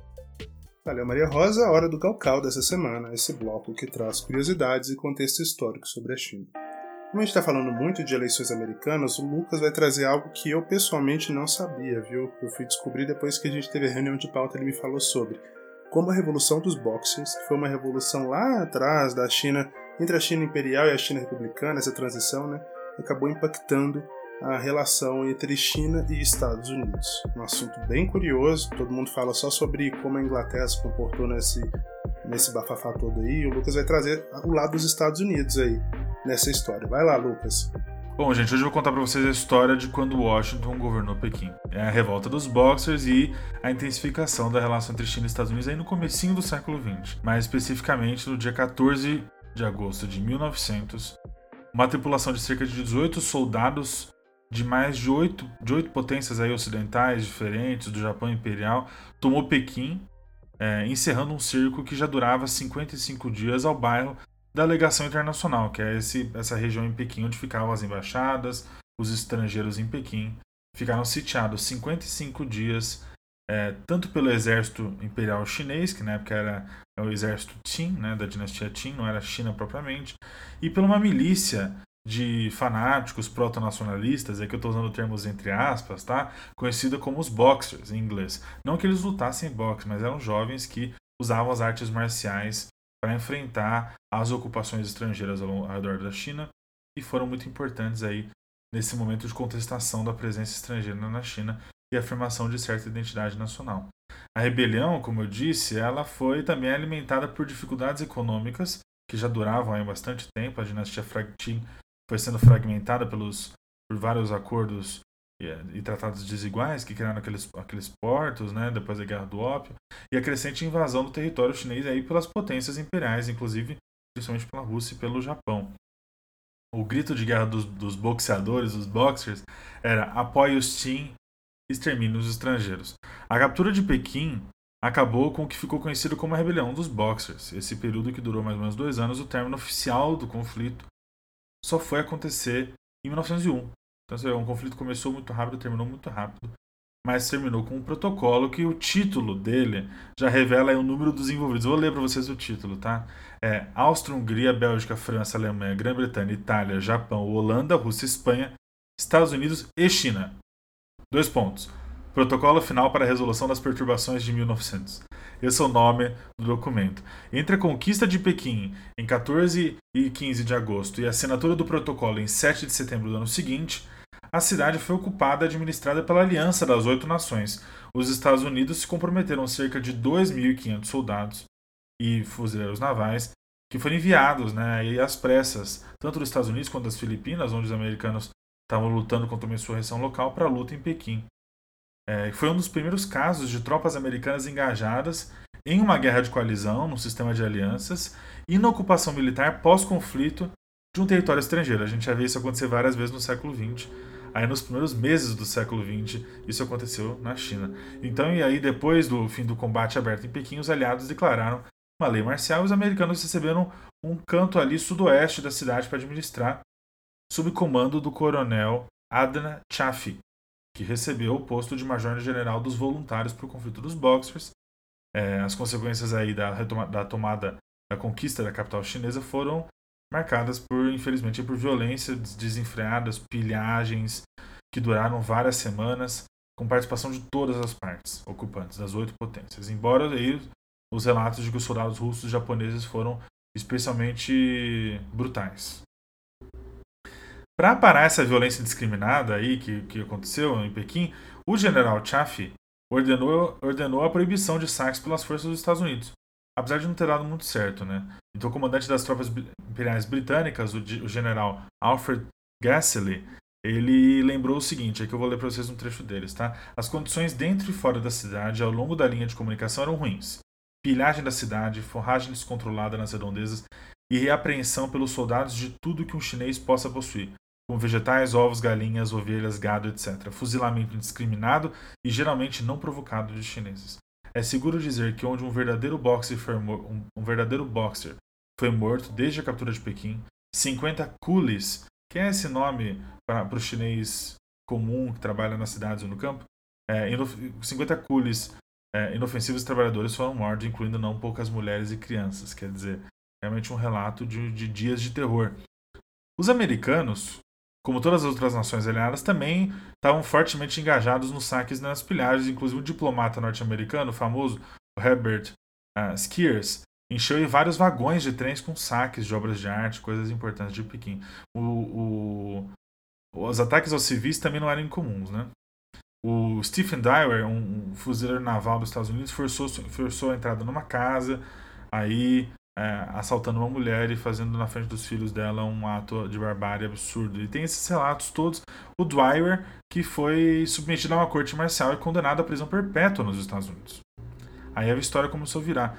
Valeu, Maria Rosa. Hora do Calcal dessa semana, esse bloco que traz curiosidades e contexto histórico sobre a China. Como a gente está falando muito de eleições americanas, o Lucas vai trazer algo que eu pessoalmente não sabia, viu? Eu fui descobrir depois que a gente teve a reunião de pauta, ele me falou sobre como a Revolução dos Boxers, que foi uma revolução lá atrás da China, entre a China imperial e a China republicana, essa transição, né, acabou impactando a relação entre China e Estados Unidos. Um assunto bem curioso, todo mundo fala só sobre como a Inglaterra se comportou nesse, nesse bafafá todo aí, o Lucas vai trazer o lado dos Estados Unidos aí nessa história. Vai lá, Lucas. Bom, gente, hoje eu vou contar para vocês a história de quando Washington governou Pequim. É a revolta dos Boxers e a intensificação da relação entre China e Estados Unidos aí no comecinho do século XX. Mais especificamente no dia 14 de agosto de 1900, uma tripulação de cerca de 18 soldados de mais de oito, de oito potências aí ocidentais diferentes, do Japão Imperial, tomou Pequim, é, encerrando um cerco que já durava 55 dias ao bairro da Legação Internacional, que é esse, essa região em Pequim onde ficavam as embaixadas, os estrangeiros em Pequim. Ficaram sitiados 55 dias, é, tanto pelo exército imperial chinês, que na época era o exército Qin, né, da dinastia Qin, não era China propriamente, e por uma milícia de fanáticos proto-nacionalistas, é que eu estou usando termos entre aspas, tá? Conhecida como os Boxers em inglês. Não que eles lutassem boxe, mas eram jovens que usavam as artes marciais para enfrentar as ocupações estrangeiras ao redor da China e foram muito importantes aí nesse momento de contestação da presença estrangeira na China e afirmação de certa identidade nacional. A rebelião, como eu disse, ela foi também alimentada por dificuldades econômicas que já duravam há bastante tempo. A dinastia Qing foi sendo fragmentada pelos, por vários acordos e, e, tratados desiguais que criaram aqueles, aqueles portos, né, depois da Guerra do Ópio, e a crescente invasão do território chinês aí pelas potências imperiais, inclusive principalmente pela Rússia e pelo Japão. O grito de guerra dos, dos boxeadores, os boxers, era apoie os Qin, extermine os estrangeiros. A captura de Pequim acabou com o que ficou conhecido como a Rebelião dos Boxers. Esse período que durou mais ou menos dois anos, o término oficial do conflito só foi acontecer em 1901. Então, um conflito começou muito rápido, terminou muito rápido, mas terminou com um protocolo que o título dele já revela o número dos envolvidos. Vou ler para vocês o título, tá? É Áustria, Hungria, Bélgica, França, Alemanha, Grã-Bretanha, Itália, Japão, Holanda, Rússia, Espanha, Estados Unidos e China. Dois pontos. Protocolo final para a resolução das perturbações de 1900. Esse é o nome do documento. Entre a conquista de Pequim em 14 e 15 de agosto e a assinatura do protocolo em 7 de setembro do ano seguinte, a cidade foi ocupada e administrada pela Aliança das Oito Nações. Os Estados Unidos se comprometeram cerca de 2.500 soldados e fuzileiros navais que foram enviados né, às pressas, tanto dos Estados Unidos quanto das Filipinas, onde os americanos estavam lutando contra uma insurreição local, para a luta em Pequim. É, foi um dos primeiros casos de tropas americanas engajadas em uma guerra de coalizão, no sistema de alianças, e na ocupação militar pós-conflito de um território estrangeiro. A gente já viu isso acontecer várias vezes no século XX. Aí nos primeiros meses do século XX, isso aconteceu na China. Então, e aí depois do fim do combate aberto em Pequim, os aliados declararam uma lei marcial e os americanos receberam um canto ali sudoeste da cidade para administrar, sob comando do coronel Adna Chaffee, que recebeu o posto de major-general dos voluntários para o conflito dos Boxers. É, as consequências aí da, da tomada, da conquista da capital chinesa foram marcadas por, infelizmente, por violências desenfreadas, pilhagens que duraram várias semanas, com participação de todas as partes ocupantes, das oito potências. Embora aí os relatos de que os soldados russos e japoneses foram especialmente brutais. Para parar essa violência indiscriminada aí que, que aconteceu em Pequim, o general Chaffee ordenou, ordenou a proibição de saques pelas forças dos Estados Unidos, apesar de não ter dado muito certo, né? Então, o comandante das tropas imperiais britânicas, o, o general Alfred Gassely, ele lembrou o seguinte, aqui eu vou ler para vocês um trecho deles, tá? As condições dentro e fora da cidade ao longo da linha de comunicação eram ruins. Pilhagem da cidade, forragem descontrolada nas redondezas e reapreensão pelos soldados de tudo que um chinês possa possuir, como vegetais, ovos, galinhas, ovelhas, gado, etc. Fuzilamento indiscriminado e geralmente não provocado de chineses. É seguro dizer que onde um verdadeiro boxer foi, um, um verdadeiro boxer foi morto desde a captura de Pequim, 50 coolies, que é esse nome para o chinês comum que trabalha nas cidades ou no campo, é, 50 coolies é, inofensivos trabalhadores foram mortos, incluindo não poucas mulheres e crianças. Quer dizer, realmente um relato de, de dias de terror. Os americanos, como todas as outras nações aliadas, também estavam fortemente engajados nos saques e nas pilhagens. Inclusive, o diplomata norte-americano, famoso Herbert uh, Skiers, encheu vários vagões de trens com saques de obras de arte, coisas importantes de Pequim. O, o, os ataques aos civis também não eram incomuns, né? O Stephen Dyer, um, um fuzileiro naval dos Estados Unidos, forçou, forçou a entrada numa casa, aí é, assaltando uma mulher e fazendo na frente dos filhos dela um ato de barbárie absurdo. E tem esses relatos todos. O Dwyer, que foi submetido a uma corte marcial e condenado à prisão perpétua nos Estados Unidos. Aí a história começou a virar.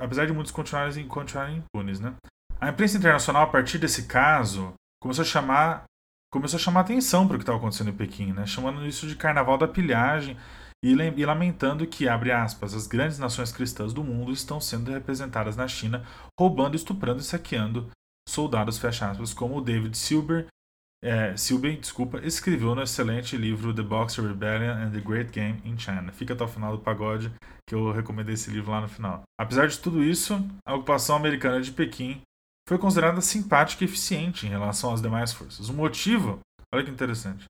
Apesar de muitos continuarem, continuarem impunes, né? A imprensa internacional, a partir desse caso, começou a chamar começou a chamar atenção para o que estava acontecendo em Pequim, né? chamando isso de Carnaval da Pilhagem e, e lamentando que, abre aspas, as grandes nações cristãs do mundo estão sendo representadas na China, roubando, estuprando e saqueando soldados, fecha aspas, como o David Silber, é, Silber desculpa, escreveu no excelente livro The Boxer Rebellion and the Great Game in China. Fica até o final do pagode, que eu recomendei esse livro lá no final. Apesar de tudo isso, a ocupação americana de Pequim foi considerada simpática e eficiente em relação às demais forças. O motivo, olha que interessante,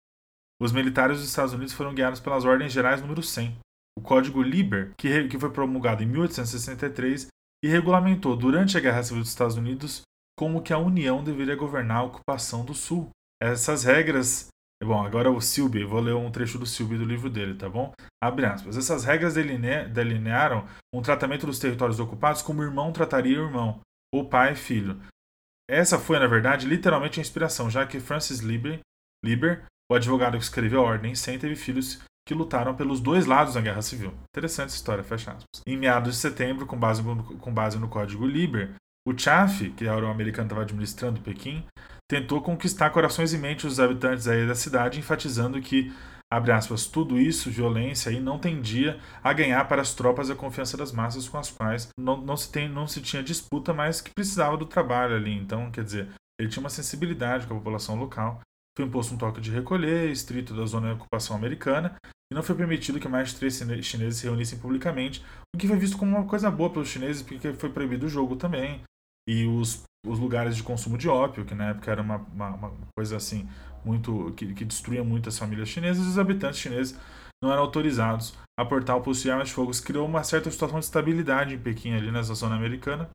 os militares dos Estados Unidos foram guiados pelas Ordens Gerais número 100, o Código Liber, que, que foi promulgado em 1863 e regulamentou durante a Guerra Civil dos Estados Unidos como que a União deveria governar a ocupação do Sul. Essas regras Bom, agora o Silby, vou ler um trecho do Silby do livro dele, tá bom? Abre aspas. Essas regras deline delinearam um tratamento dos territórios ocupados como irmão trataria irmão, ou pai e filho. Essa foi, na verdade, literalmente a inspiração, já que Francis Liber, Liber o advogado que escreveu a Ordem 100 teve filhos que lutaram pelos dois lados na Guerra Civil. Interessante essa história, fecha aspas. Em meados de setembro, com base no, com base no Código Liber, o Chaff, que era o americano que estava administrando Pequim, tentou conquistar corações e mentes dos habitantes aí da cidade, enfatizando que, abre aspas, tudo isso, violência, aí, não tendia a ganhar para as tropas a confiança das massas com as quais não, não, se, tem, não se tinha disputa, mas que precisava do trabalho ali. Então, quer dizer, ele tinha uma sensibilidade com a população local foi imposto um toque de recolher, estrito da zona de ocupação americana, e não foi permitido que mais de três chineses se reunissem publicamente, o que foi visto como uma coisa boa pelos chineses, porque foi proibido o jogo também. E os, os lugares de consumo de ópio, que na época era uma, uma, uma coisa assim, muito que, que destruía muito as famílias chinesas, os habitantes chineses não eram autorizados a portar ou possuir armas de fogo. Isso criou uma certa situação de estabilidade em Pequim, ali nessa zona americana.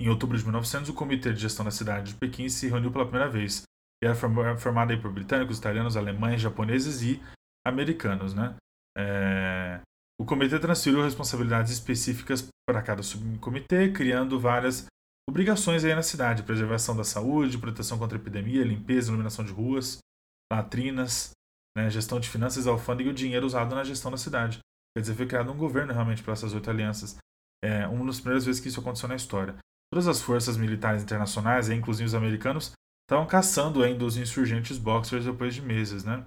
Em outubro de 1900, o Comitê de Gestão da Cidade de Pequim se reuniu pela primeira vez e era formada por britânicos, italianos, alemães, japoneses e americanos. Né? É... O comitê transferiu responsabilidades específicas para cada subcomitê, criando várias obrigações aí na cidade: preservação da saúde, proteção contra epidemia, limpeza, iluminação de ruas, latrinas, né? gestão de finanças, alfândega e o dinheiro usado na gestão da cidade. Quer dizer, foi criado um governo realmente para essas oito alianças. É uma das primeiras vezes que isso aconteceu na história. Todas as forças militares internacionais, inclusive os americanos, estavam caçando ainda os insurgentes boxers depois de meses, né?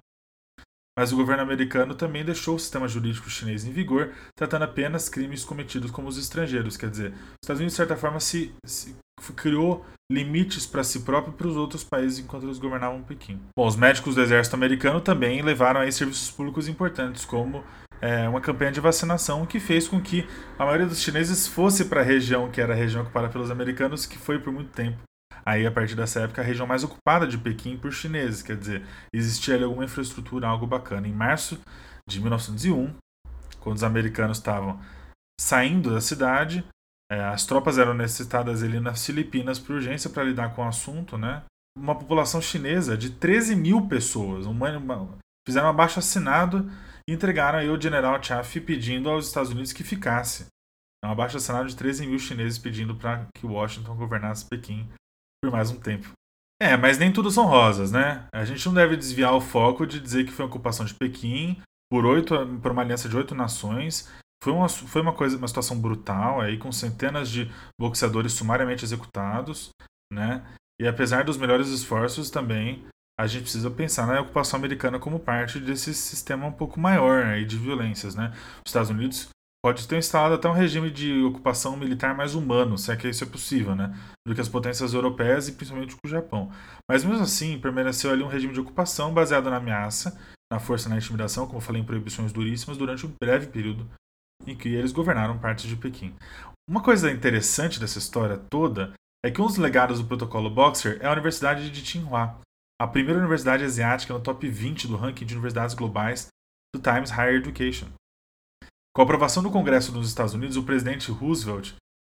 Mas o governo americano também deixou o sistema jurídico chinês em vigor, tratando apenas crimes cometidos como os estrangeiros. Quer dizer, os Estados Unidos, de certa forma, se, se criou limites para si próprio e para os outros países enquanto eles governavam Pequim. Bom, os médicos do exército americano também levaram aí serviços públicos importantes, como é, uma campanha de vacinação que fez com que a maioria dos chineses fosse para a região que era a região ocupada pelos americanos, que foi por muito tempo Aí, a partir dessa época, a região mais ocupada de Pequim por chineses, quer dizer, existia ali alguma infraestrutura, algo bacana. Em março de 1901, quando os americanos estavam saindo da cidade, é, as tropas eram necessitadas ali nas Filipinas por urgência para lidar com o assunto, né? Uma população chinesa de 13 mil pessoas, uma, fizeram um abaixo assinado e entregaram aí o general Chaff pedindo aos Estados Unidos que ficasse. É um abaixo assinado de 13 mil chineses pedindo para que Washington governasse Pequim por mais um tempo. É, mas nem tudo são rosas, né? A gente não deve desviar o foco de dizer que foi a ocupação de Pequim por, oito, por uma aliança de oito nações. Foi uma, foi uma coisa, uma situação brutal aí, com centenas de boxeadores sumariamente executados, né? E apesar dos melhores esforços, também a gente precisa pensar na ocupação americana como parte desse sistema um pouco maior aí de violências, né? Os Estados Unidos pode ter instalado até um regime de ocupação militar mais humano, se é que isso é possível, né? Do que as potências europeias e principalmente o Japão. Mas mesmo assim, permaneceu ali um regime de ocupação baseado na ameaça, na força e na intimidação, como falei, em proibições duríssimas durante um breve período em que eles governaram partes de Pequim. Uma coisa interessante dessa história toda é que um dos legados do protocolo Boxer é a Universidade de Tsinghua, a primeira universidade asiática no top 20 do ranking de universidades globais do Times Higher Education. Com a aprovação do Congresso dos Estados Unidos, o presidente Roosevelt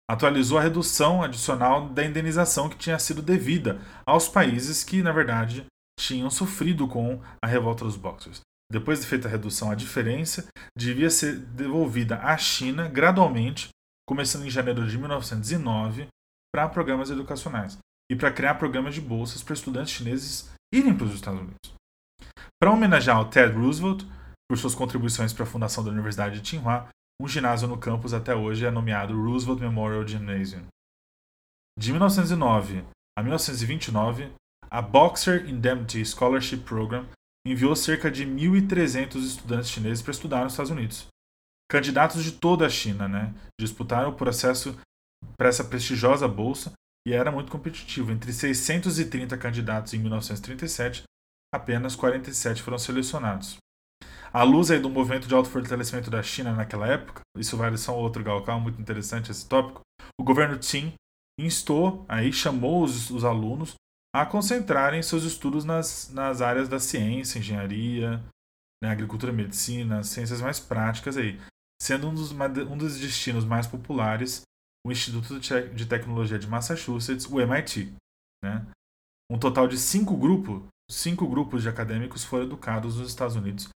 atualizou a redução adicional da indenização que tinha sido devida aos países que, na verdade, tinham sofrido com a revolta dos Boxers. Depois de feita a redução, a diferença devia ser devolvida à China gradualmente, começando em janeiro de 1909, para programas educacionais e para criar programas de bolsas para estudantes chineses irem para os Estados Unidos. Para homenagear o Ted Roosevelt, por suas contribuições para a fundação da Universidade de Tsinghua, um ginásio no campus até hoje é nomeado Roosevelt Memorial Gymnasium. De 1909 a 1929, a Boxer Indemnity Scholarship Program enviou cerca de 1.300 estudantes chineses para estudar nos Estados Unidos. Candidatos de toda a China né, disputaram o processo para essa prestigiosa bolsa e era muito competitivo. Entre 630 candidatos em 1937, apenas 47 foram selecionados. À luz aí do movimento de autofortalecimento da China naquela época, isso vale só outro galcal, muito interessante esse tópico, o governo Qin instou, aí chamou os, os alunos a concentrarem seus estudos nas, nas áreas da ciência, engenharia, né, agricultura, medicina, ciências mais práticas aí, sendo um dos, um dos destinos mais populares o Instituto de Tecnologia de Massachusetts, o MIT. Né? Um total de cinco grupos, cinco grupos de acadêmicos foram educados nos Estados Unidos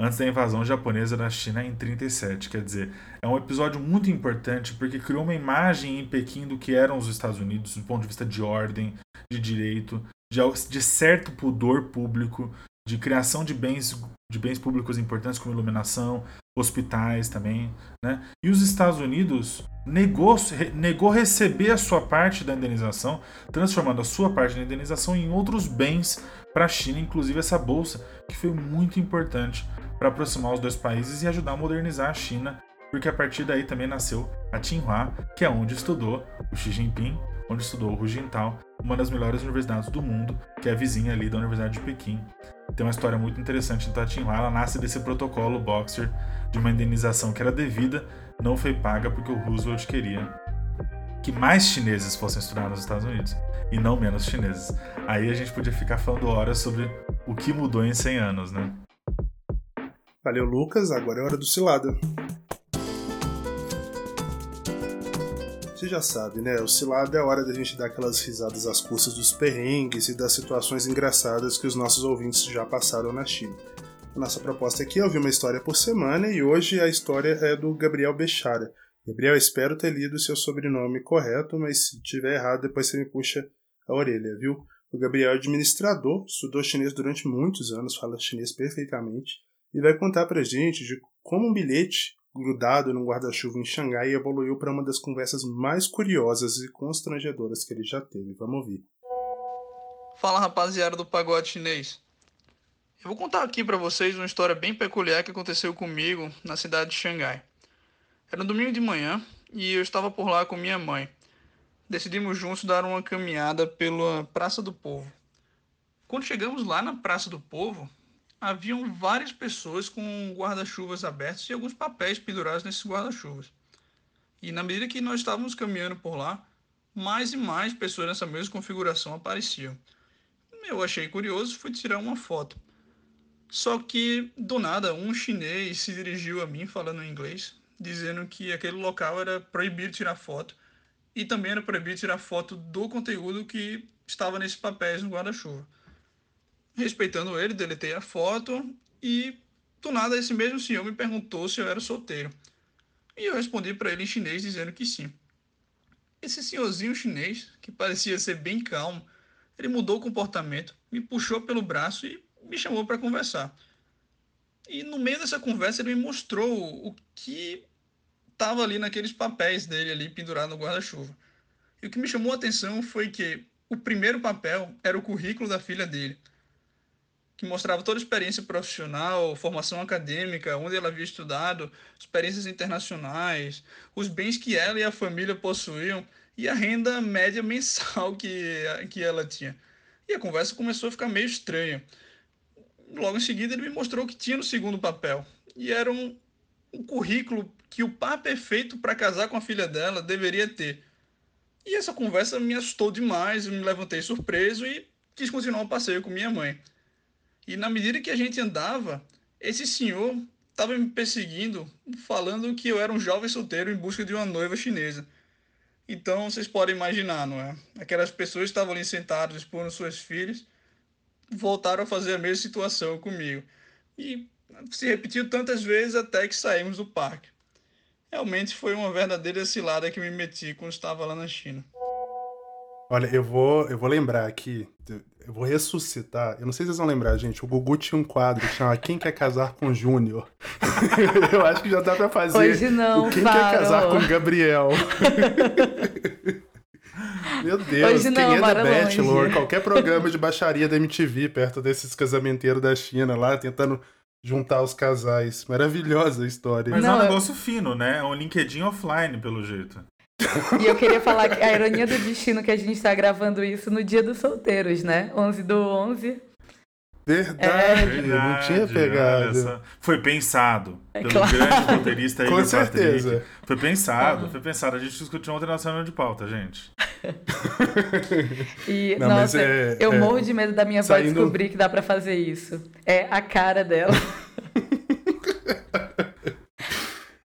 antes da invasão japonesa da China em 37. Quer dizer, é um episódio muito importante porque criou uma imagem em Pequim do que eram os Estados Unidos, do ponto de vista de ordem, de direito, de, de certo pudor público, de criação de bens, de bens públicos importantes como iluminação, hospitais também. Né? E os Estados Unidos negou, negou receber a sua parte da indenização, transformando a sua parte da indenização em outros bens para a China, inclusive essa bolsa, que foi muito importante para aproximar os dois países e ajudar a modernizar a China, porque a partir daí também nasceu a Tsinghua, que é onde estudou o Xi Jinping, onde estudou o Hu Jintao, uma das melhores universidades do mundo, que é a vizinha ali da Universidade de Pequim. Tem uma história muito interessante em Tsinghua, ela nasce desse protocolo Boxer de uma indenização que era devida, não foi paga porque o Roosevelt queria que mais chineses fossem estudar nos Estados Unidos e não menos chineses. Aí a gente podia ficar falando horas sobre o que mudou em 100 anos, né? Valeu, Lucas. Agora é hora do Cilada. Você já sabe, né? O Cilada é a hora da gente dar aquelas risadas às custas dos perrengues e das situações engraçadas que os nossos ouvintes já passaram na China. A nossa proposta aqui é ouvir uma história por semana e hoje a história é do Gabriel Bechara. Gabriel, espero ter lido seu sobrenome correto, mas se tiver errado, depois você me puxa a orelha, viu? O Gabriel é administrador, estudou chinês durante muitos anos, fala chinês perfeitamente e vai contar pra gente de como um bilhete grudado num guarda-chuva em Xangai evoluiu para uma das conversas mais curiosas e constrangedoras que ele já teve. Vamos ouvir. Fala rapaziada do pagode chinês. Eu vou contar aqui para vocês uma história bem peculiar que aconteceu comigo na cidade de Xangai. Era um domingo de manhã e eu estava por lá com minha mãe. Decidimos juntos dar uma caminhada pela Praça do Povo. Quando chegamos lá na Praça do Povo, haviam várias pessoas com guarda-chuvas abertos e alguns papéis pendurados nesses guarda-chuvas. E na medida que nós estávamos caminhando por lá, mais e mais pessoas nessa mesma configuração apareciam. Eu achei curioso e fui tirar uma foto. Só que, do nada, um chinês se dirigiu a mim falando em inglês, dizendo que aquele local era proibido tirar foto e também era proibido tirar foto do conteúdo que estava nesses papéis no guarda-chuva. Respeitando ele, deletei a foto e do nada esse mesmo senhor me perguntou se eu era solteiro. E eu respondi para ele em chinês dizendo que sim. Esse senhorzinho chinês, que parecia ser bem calmo, ele mudou o comportamento, me puxou pelo braço e me chamou para conversar. E no meio dessa conversa ele me mostrou o que estava ali naqueles papéis dele ali pendurado no guarda-chuva. E o que me chamou a atenção foi que o primeiro papel era o currículo da filha dele, que mostrava toda a experiência profissional, formação acadêmica, onde ela havia estudado, experiências internacionais, os bens que ela e a família possuíam e a renda média mensal que, que ela tinha. E a conversa começou a ficar meio estranha. Logo em seguida, ele me mostrou o que tinha no segundo papel. E era um currículo que o par perfeito para casar com a filha dela deveria ter. E essa conversa me assustou demais, me levantei surpreso e quis continuar o passeio com minha mãe. E na medida que a gente andava, esse senhor estava me perseguindo, falando que eu era um jovem solteiro em busca de uma noiva chinesa. Então vocês podem imaginar, não é? Aquelas pessoas que estavam ali sentadas expondo suas filhas voltaram a fazer a mesma situação comigo. E se repetiu tantas vezes até que saímos do parque. Realmente foi uma verdadeira cilada que me meti quando estava lá na China. Olha, eu vou, eu vou lembrar aqui, eu vou ressuscitar. Eu não sei se vocês vão lembrar, gente. O Gugu tinha um quadro que chama Quem Quer Casar com Júnior. eu acho que já dá pra fazer. Hoje não, o Quem parou. Quer Casar com Gabriel. Meu Deus, Hoje não, quem é da Bachelor, longe. qualquer programa de baixaria da MTV perto desses casamenteiros da China lá, tentando juntar os casais. Maravilhosa a história. Mas é Não, um eu- negócio fino, né? É um LinkedIn offline, pelo jeito. E eu queria falar que a ironia do destino que a gente está gravando isso no dia dos solteiros, né? 11 do 11. Verdade, eu não Verdade, tinha olha pegado. só. Foi pensado É pelo claro. grande roteirista Com certeza. Patrick. Foi pensado, Ah. foi pensado. A gente discutiu ontem na semana de pauta, gente. E, Não, mas nossa, é- eu é- morro de medo da minha avó saindo- descobrir que dá pra fazer isso. É a cara dela.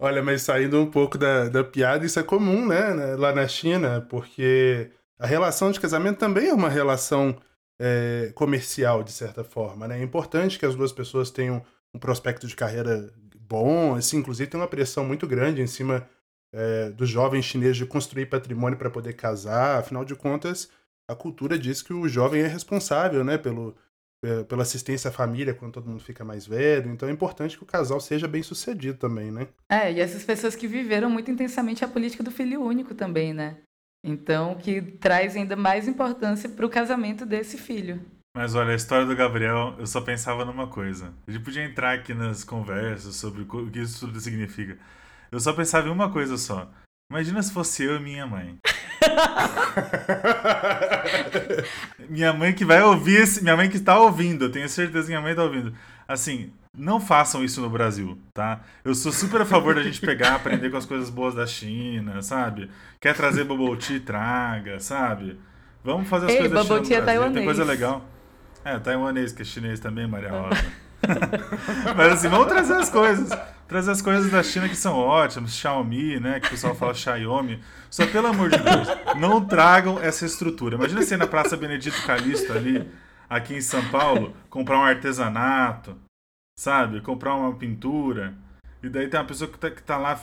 Olha, mas saindo um pouco da, da piada, isso é comum, né, né, lá na China, porque a relação de casamento também é uma relação é, comercial, de certa forma, né? É importante que as duas pessoas tenham um prospecto de carreira bom, assim, inclusive tem uma pressão muito grande em cima é, dos jovens chineses de construir patrimônio para poder casar, afinal de contas, a cultura diz que o jovem é responsável, né, pelo, é, pela assistência à família quando todo mundo fica mais velho, então é importante que o casal seja bem sucedido também, né? É, e essas pessoas que viveram muito intensamente a política do filho único também, né? Então, que traz ainda mais importância pro casamento desse filho. Mas olha, a história do Gabriel, eu só pensava numa coisa. A gente podia entrar aqui nas conversas sobre o que isso tudo significa. Eu só pensava em uma coisa só. Imagina se fosse eu e minha mãe. minha mãe que vai ouvir esse. Minha mãe que está ouvindo, eu tenho certeza que minha mãe está ouvindo. Assim, não façam isso no Brasil, tá? Eu sou super a favor da gente pegar, aprender com as coisas boas da China, sabe? Quer trazer bubble tea, traga, sabe? Vamos fazer as Ei, coisas da China bubble no tea é Brasil. Tem coisa taiwanês. legal. É, taiwanês, que é chinês também, Maria Rosa. Mas assim, vamos trazer as coisas. Trazer as coisas da China que são ótimas, Xiaomi, né? Que o pessoal fala Xiaomi. Só pelo amor de Deus, não tragam essa estrutura. Imagina você ir na Praça Benedito Calixto ali, aqui em São Paulo, comprar um artesanato, sabe? Comprar uma pintura. E daí tem uma pessoa que tá, que tá lá,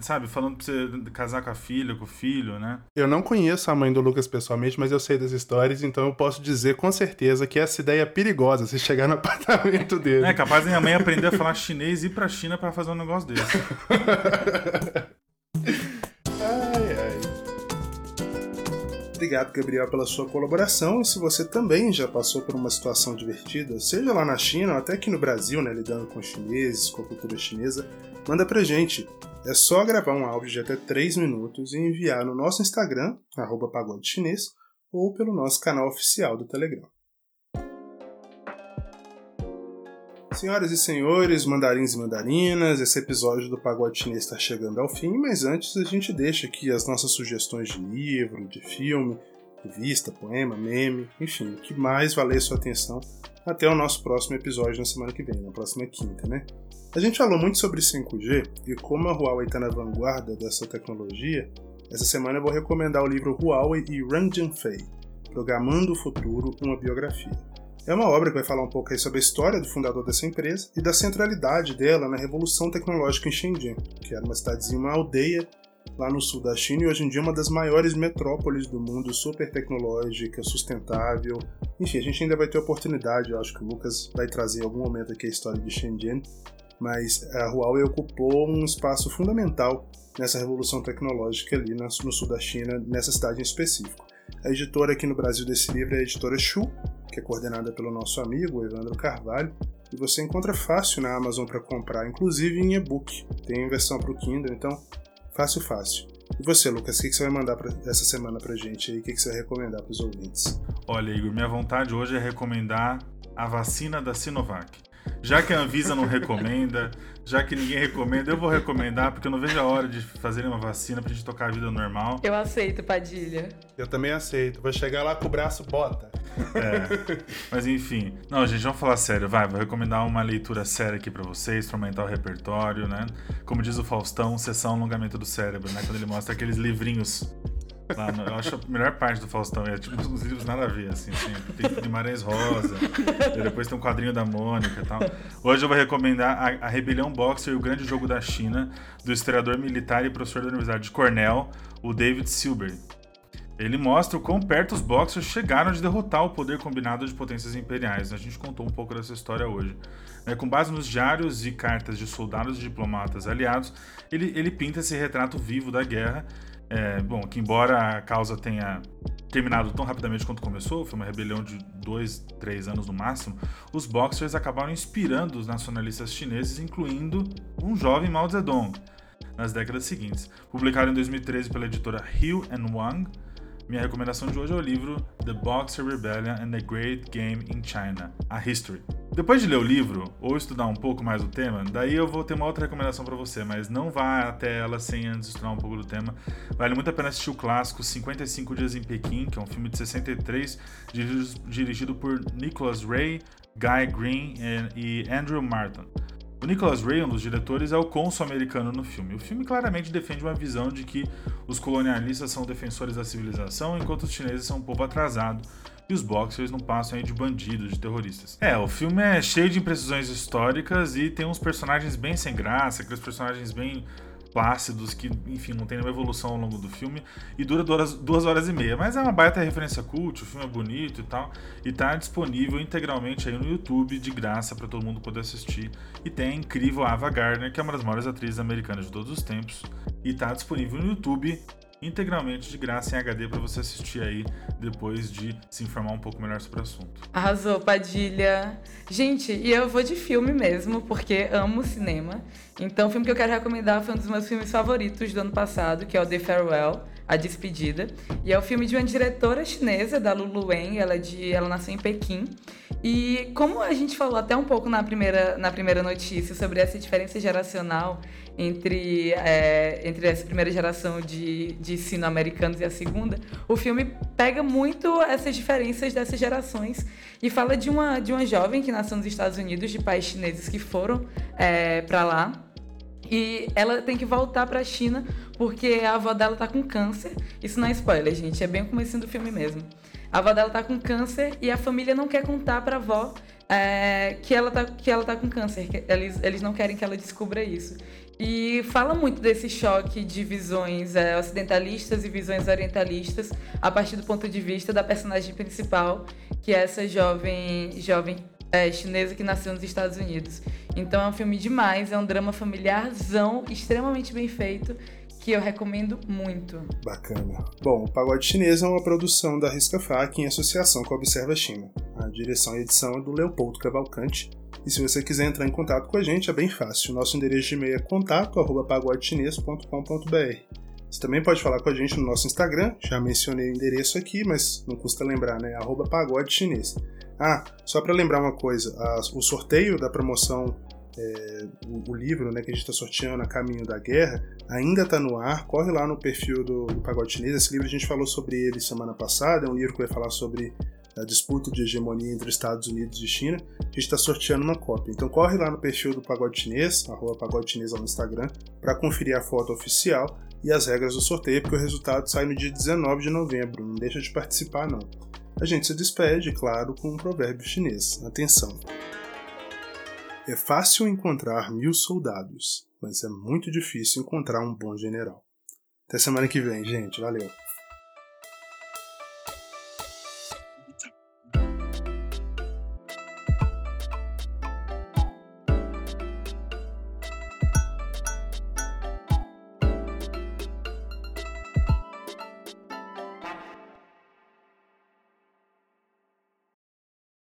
sabe, falando pra você casar com a filha, com o filho, né? Eu não conheço a mãe do Lucas pessoalmente, mas eu sei das histórias, então eu posso dizer com certeza que essa ideia é perigosa se chegar no apartamento dele. É capaz minha mãe aprender a falar chinês e ir pra China pra fazer um negócio desse. Obrigado, Gabriel, pela sua colaboração. E se você também já passou por uma situação divertida, seja lá na China ou até aqui no Brasil, né, lidando com chineses, com a cultura chinesa, manda pra gente. É só gravar um áudio de até 3 minutos e enviar no nosso Instagram, arroba pagode chinês, ou pelo nosso canal oficial do Telegram. Senhoras e senhores, mandarins e mandarinas, esse episódio do Pagode Chinês está chegando ao fim, mas antes a gente deixa aqui as nossas sugestões de livro, de filme, revista, poema, meme, enfim, o que mais valer sua atenção até o nosso próximo episódio na semana que vem, na próxima quinta, né? A gente falou muito sobre 5G e como a Huawei está na vanguarda dessa tecnologia, essa semana eu vou recomendar o livro Huawei e Ran Jianfei, Programando o Futuro, uma biografia. É uma obra que vai falar um pouco aí sobre a história do fundador dessa empresa e da centralidade dela na revolução tecnológica em Shenzhen, que era uma cidadezinha, uma aldeia lá no sul da China e hoje em dia uma das maiores metrópoles do mundo, super tecnológica, sustentável. Enfim, a gente ainda vai ter oportunidade, eu acho que o Lucas vai trazer em algum momento aqui a história de Shenzhen, mas a Huawei ocupou um espaço fundamental nessa revolução tecnológica ali no sul da China, nessa cidade em específico. A editora aqui no Brasil desse livro é a editora Shu, que é coordenada pelo nosso amigo Evandro Carvalho, e você encontra fácil na Amazon para comprar, inclusive em e-book. Tem versão para o Kindle, então fácil, fácil. E você, Lucas, o que você vai mandar pra, essa semana pra gente aí? O que você vai recomendar para os ouvintes? Olha, Igor, minha vontade hoje é recomendar a vacina da Sinovac. Já que a Anvisa não recomenda, já que ninguém recomenda, eu vou recomendar, porque eu não vejo a hora de fazerem uma vacina pra gente tocar a vida normal. Eu aceito, Padilha. Eu também aceito. Vou chegar lá com o braço bota. É. Mas enfim. Não, gente, vamos falar sério. Vai, vou recomendar uma leitura séria aqui para vocês, pra aumentar o repertório, né? Como diz o Faustão, sessão alongamento do cérebro, né? Quando ele mostra aqueles livrinhos Lá no, eu acho a melhor parte do Faustão é tipo uns livros nada a ver, assim, sempre. Tem Guimarães Rosa, depois tem um quadrinho da Mônica e tal. Hoje eu vou recomendar a, a Rebelião Boxer e o Grande Jogo da China, do historiador militar e professor da Universidade de Cornell, o David Silberry. Ele mostra o quão perto os Boxers chegaram de derrotar o poder combinado de potências imperiais. A gente contou um pouco dessa história hoje. É, com base nos diários e cartas de soldados e diplomatas aliados, ele, ele pinta esse retrato vivo da guerra é, bom, que embora a causa tenha terminado tão rapidamente quanto começou, foi uma rebelião de dois, três anos no máximo, os Boxers acabaram inspirando os nacionalistas chineses, incluindo um jovem Mao Zedong, nas décadas seguintes. Publicado em 2013 pela editora Hill and Wang, minha recomendação de hoje é o livro The Boxer Rebellion and the Great Game in China, A History. Depois de ler o livro, ou estudar um pouco mais o tema, daí eu vou ter uma outra recomendação para você, mas não vá até ela sem antes estudar um pouco do tema. Vale muito a pena assistir o clássico 55 Dias em Pequim, que é um filme de 63, dirigido por Nicholas Ray, Guy Green e Andrew Martin. O Nicholas Ray, um dos diretores, é o cônsul americano no filme. O filme claramente defende uma visão de que os colonialistas são defensores da civilização, enquanto os chineses são um povo atrasado e os boxers não passam aí de bandidos, de terroristas. É, o filme é cheio de imprecisões históricas e tem uns personagens bem sem graça, aqueles personagens bem plácidos que, enfim, não tem nenhuma evolução ao longo do filme e dura duas, duas horas e meia. Mas é uma baita referência cult, o filme é bonito e tal, e tá disponível integralmente aí no YouTube de graça para todo mundo poder assistir. E tem a incrível Ava Gardner, que é uma das maiores atrizes americanas de todos os tempos, e tá disponível no YouTube integralmente de graça em HD para você assistir aí depois de se informar um pouco melhor sobre o assunto. Arrasou, Padilha. Gente, e eu vou de filme mesmo, porque amo cinema. Então, o filme que eu quero recomendar foi um dos meus filmes favoritos do ano passado, que é o The Farewell, A Despedida. E é o filme de uma diretora chinesa, da Lulu Wen, ela, é de, ela nasceu em Pequim. E como a gente falou até um pouco na primeira, na primeira notícia sobre essa diferença geracional entre, é, entre essa primeira geração de, de sino-americanos e a segunda, o filme pega muito essas diferenças dessas gerações e fala de uma, de uma jovem que nasceu nos Estados Unidos, de pais chineses que foram é, para lá. E ela tem que voltar para a China porque a avó dela tá com câncer. Isso não é spoiler, gente, é bem o começo do filme mesmo. A avó dela tá com câncer e a família não quer contar para a avó é, que, ela tá, que ela tá com câncer. Eles, eles não querem que ela descubra isso. E fala muito desse choque de visões é, ocidentalistas e visões orientalistas a partir do ponto de vista da personagem principal, que é essa jovem, jovem é, chinesa que nasceu nos Estados Unidos. Então é um filme demais, é um drama familiarzão, extremamente bem feito, que eu recomendo muito. Bacana. Bom, o Pagode Chinês é uma produção da Risca Fac em associação com a Observa China. A direção e edição é do Leopoldo Cavalcante e se você quiser entrar em contato com a gente, é bem fácil. Nosso endereço de e-mail é contato@pagodechinês.com.br. Você também pode falar com a gente no nosso Instagram, já mencionei o endereço aqui, mas não custa lembrar, né? Arroba pagode chinês. Ah, só para lembrar uma coisa, a, o sorteio da promoção, é, o, o, livro né, que a gente está sorteando, A Caminho da Guerra, ainda está no ar, corre lá no perfil do, do Pagode Chinês. Esse livro a gente falou sobre ele semana passada, é um livro que vai falar sobre a disputa de hegemonia entre Estados Unidos e China, a gente está sorteando uma cópia. Então corre lá no perfil do Pagode Chinês, arroba Pagode Chinês no Instagram, para conferir a foto oficial e as regras do sorteio, porque o resultado sai no dia 19 de novembro. Não deixa de participar, não. A gente se despede, claro, com um provérbio chinês. Atenção! É fácil encontrar mil soldados, mas é muito difícil encontrar um bom general. Até semana que vem, gente. Valeu.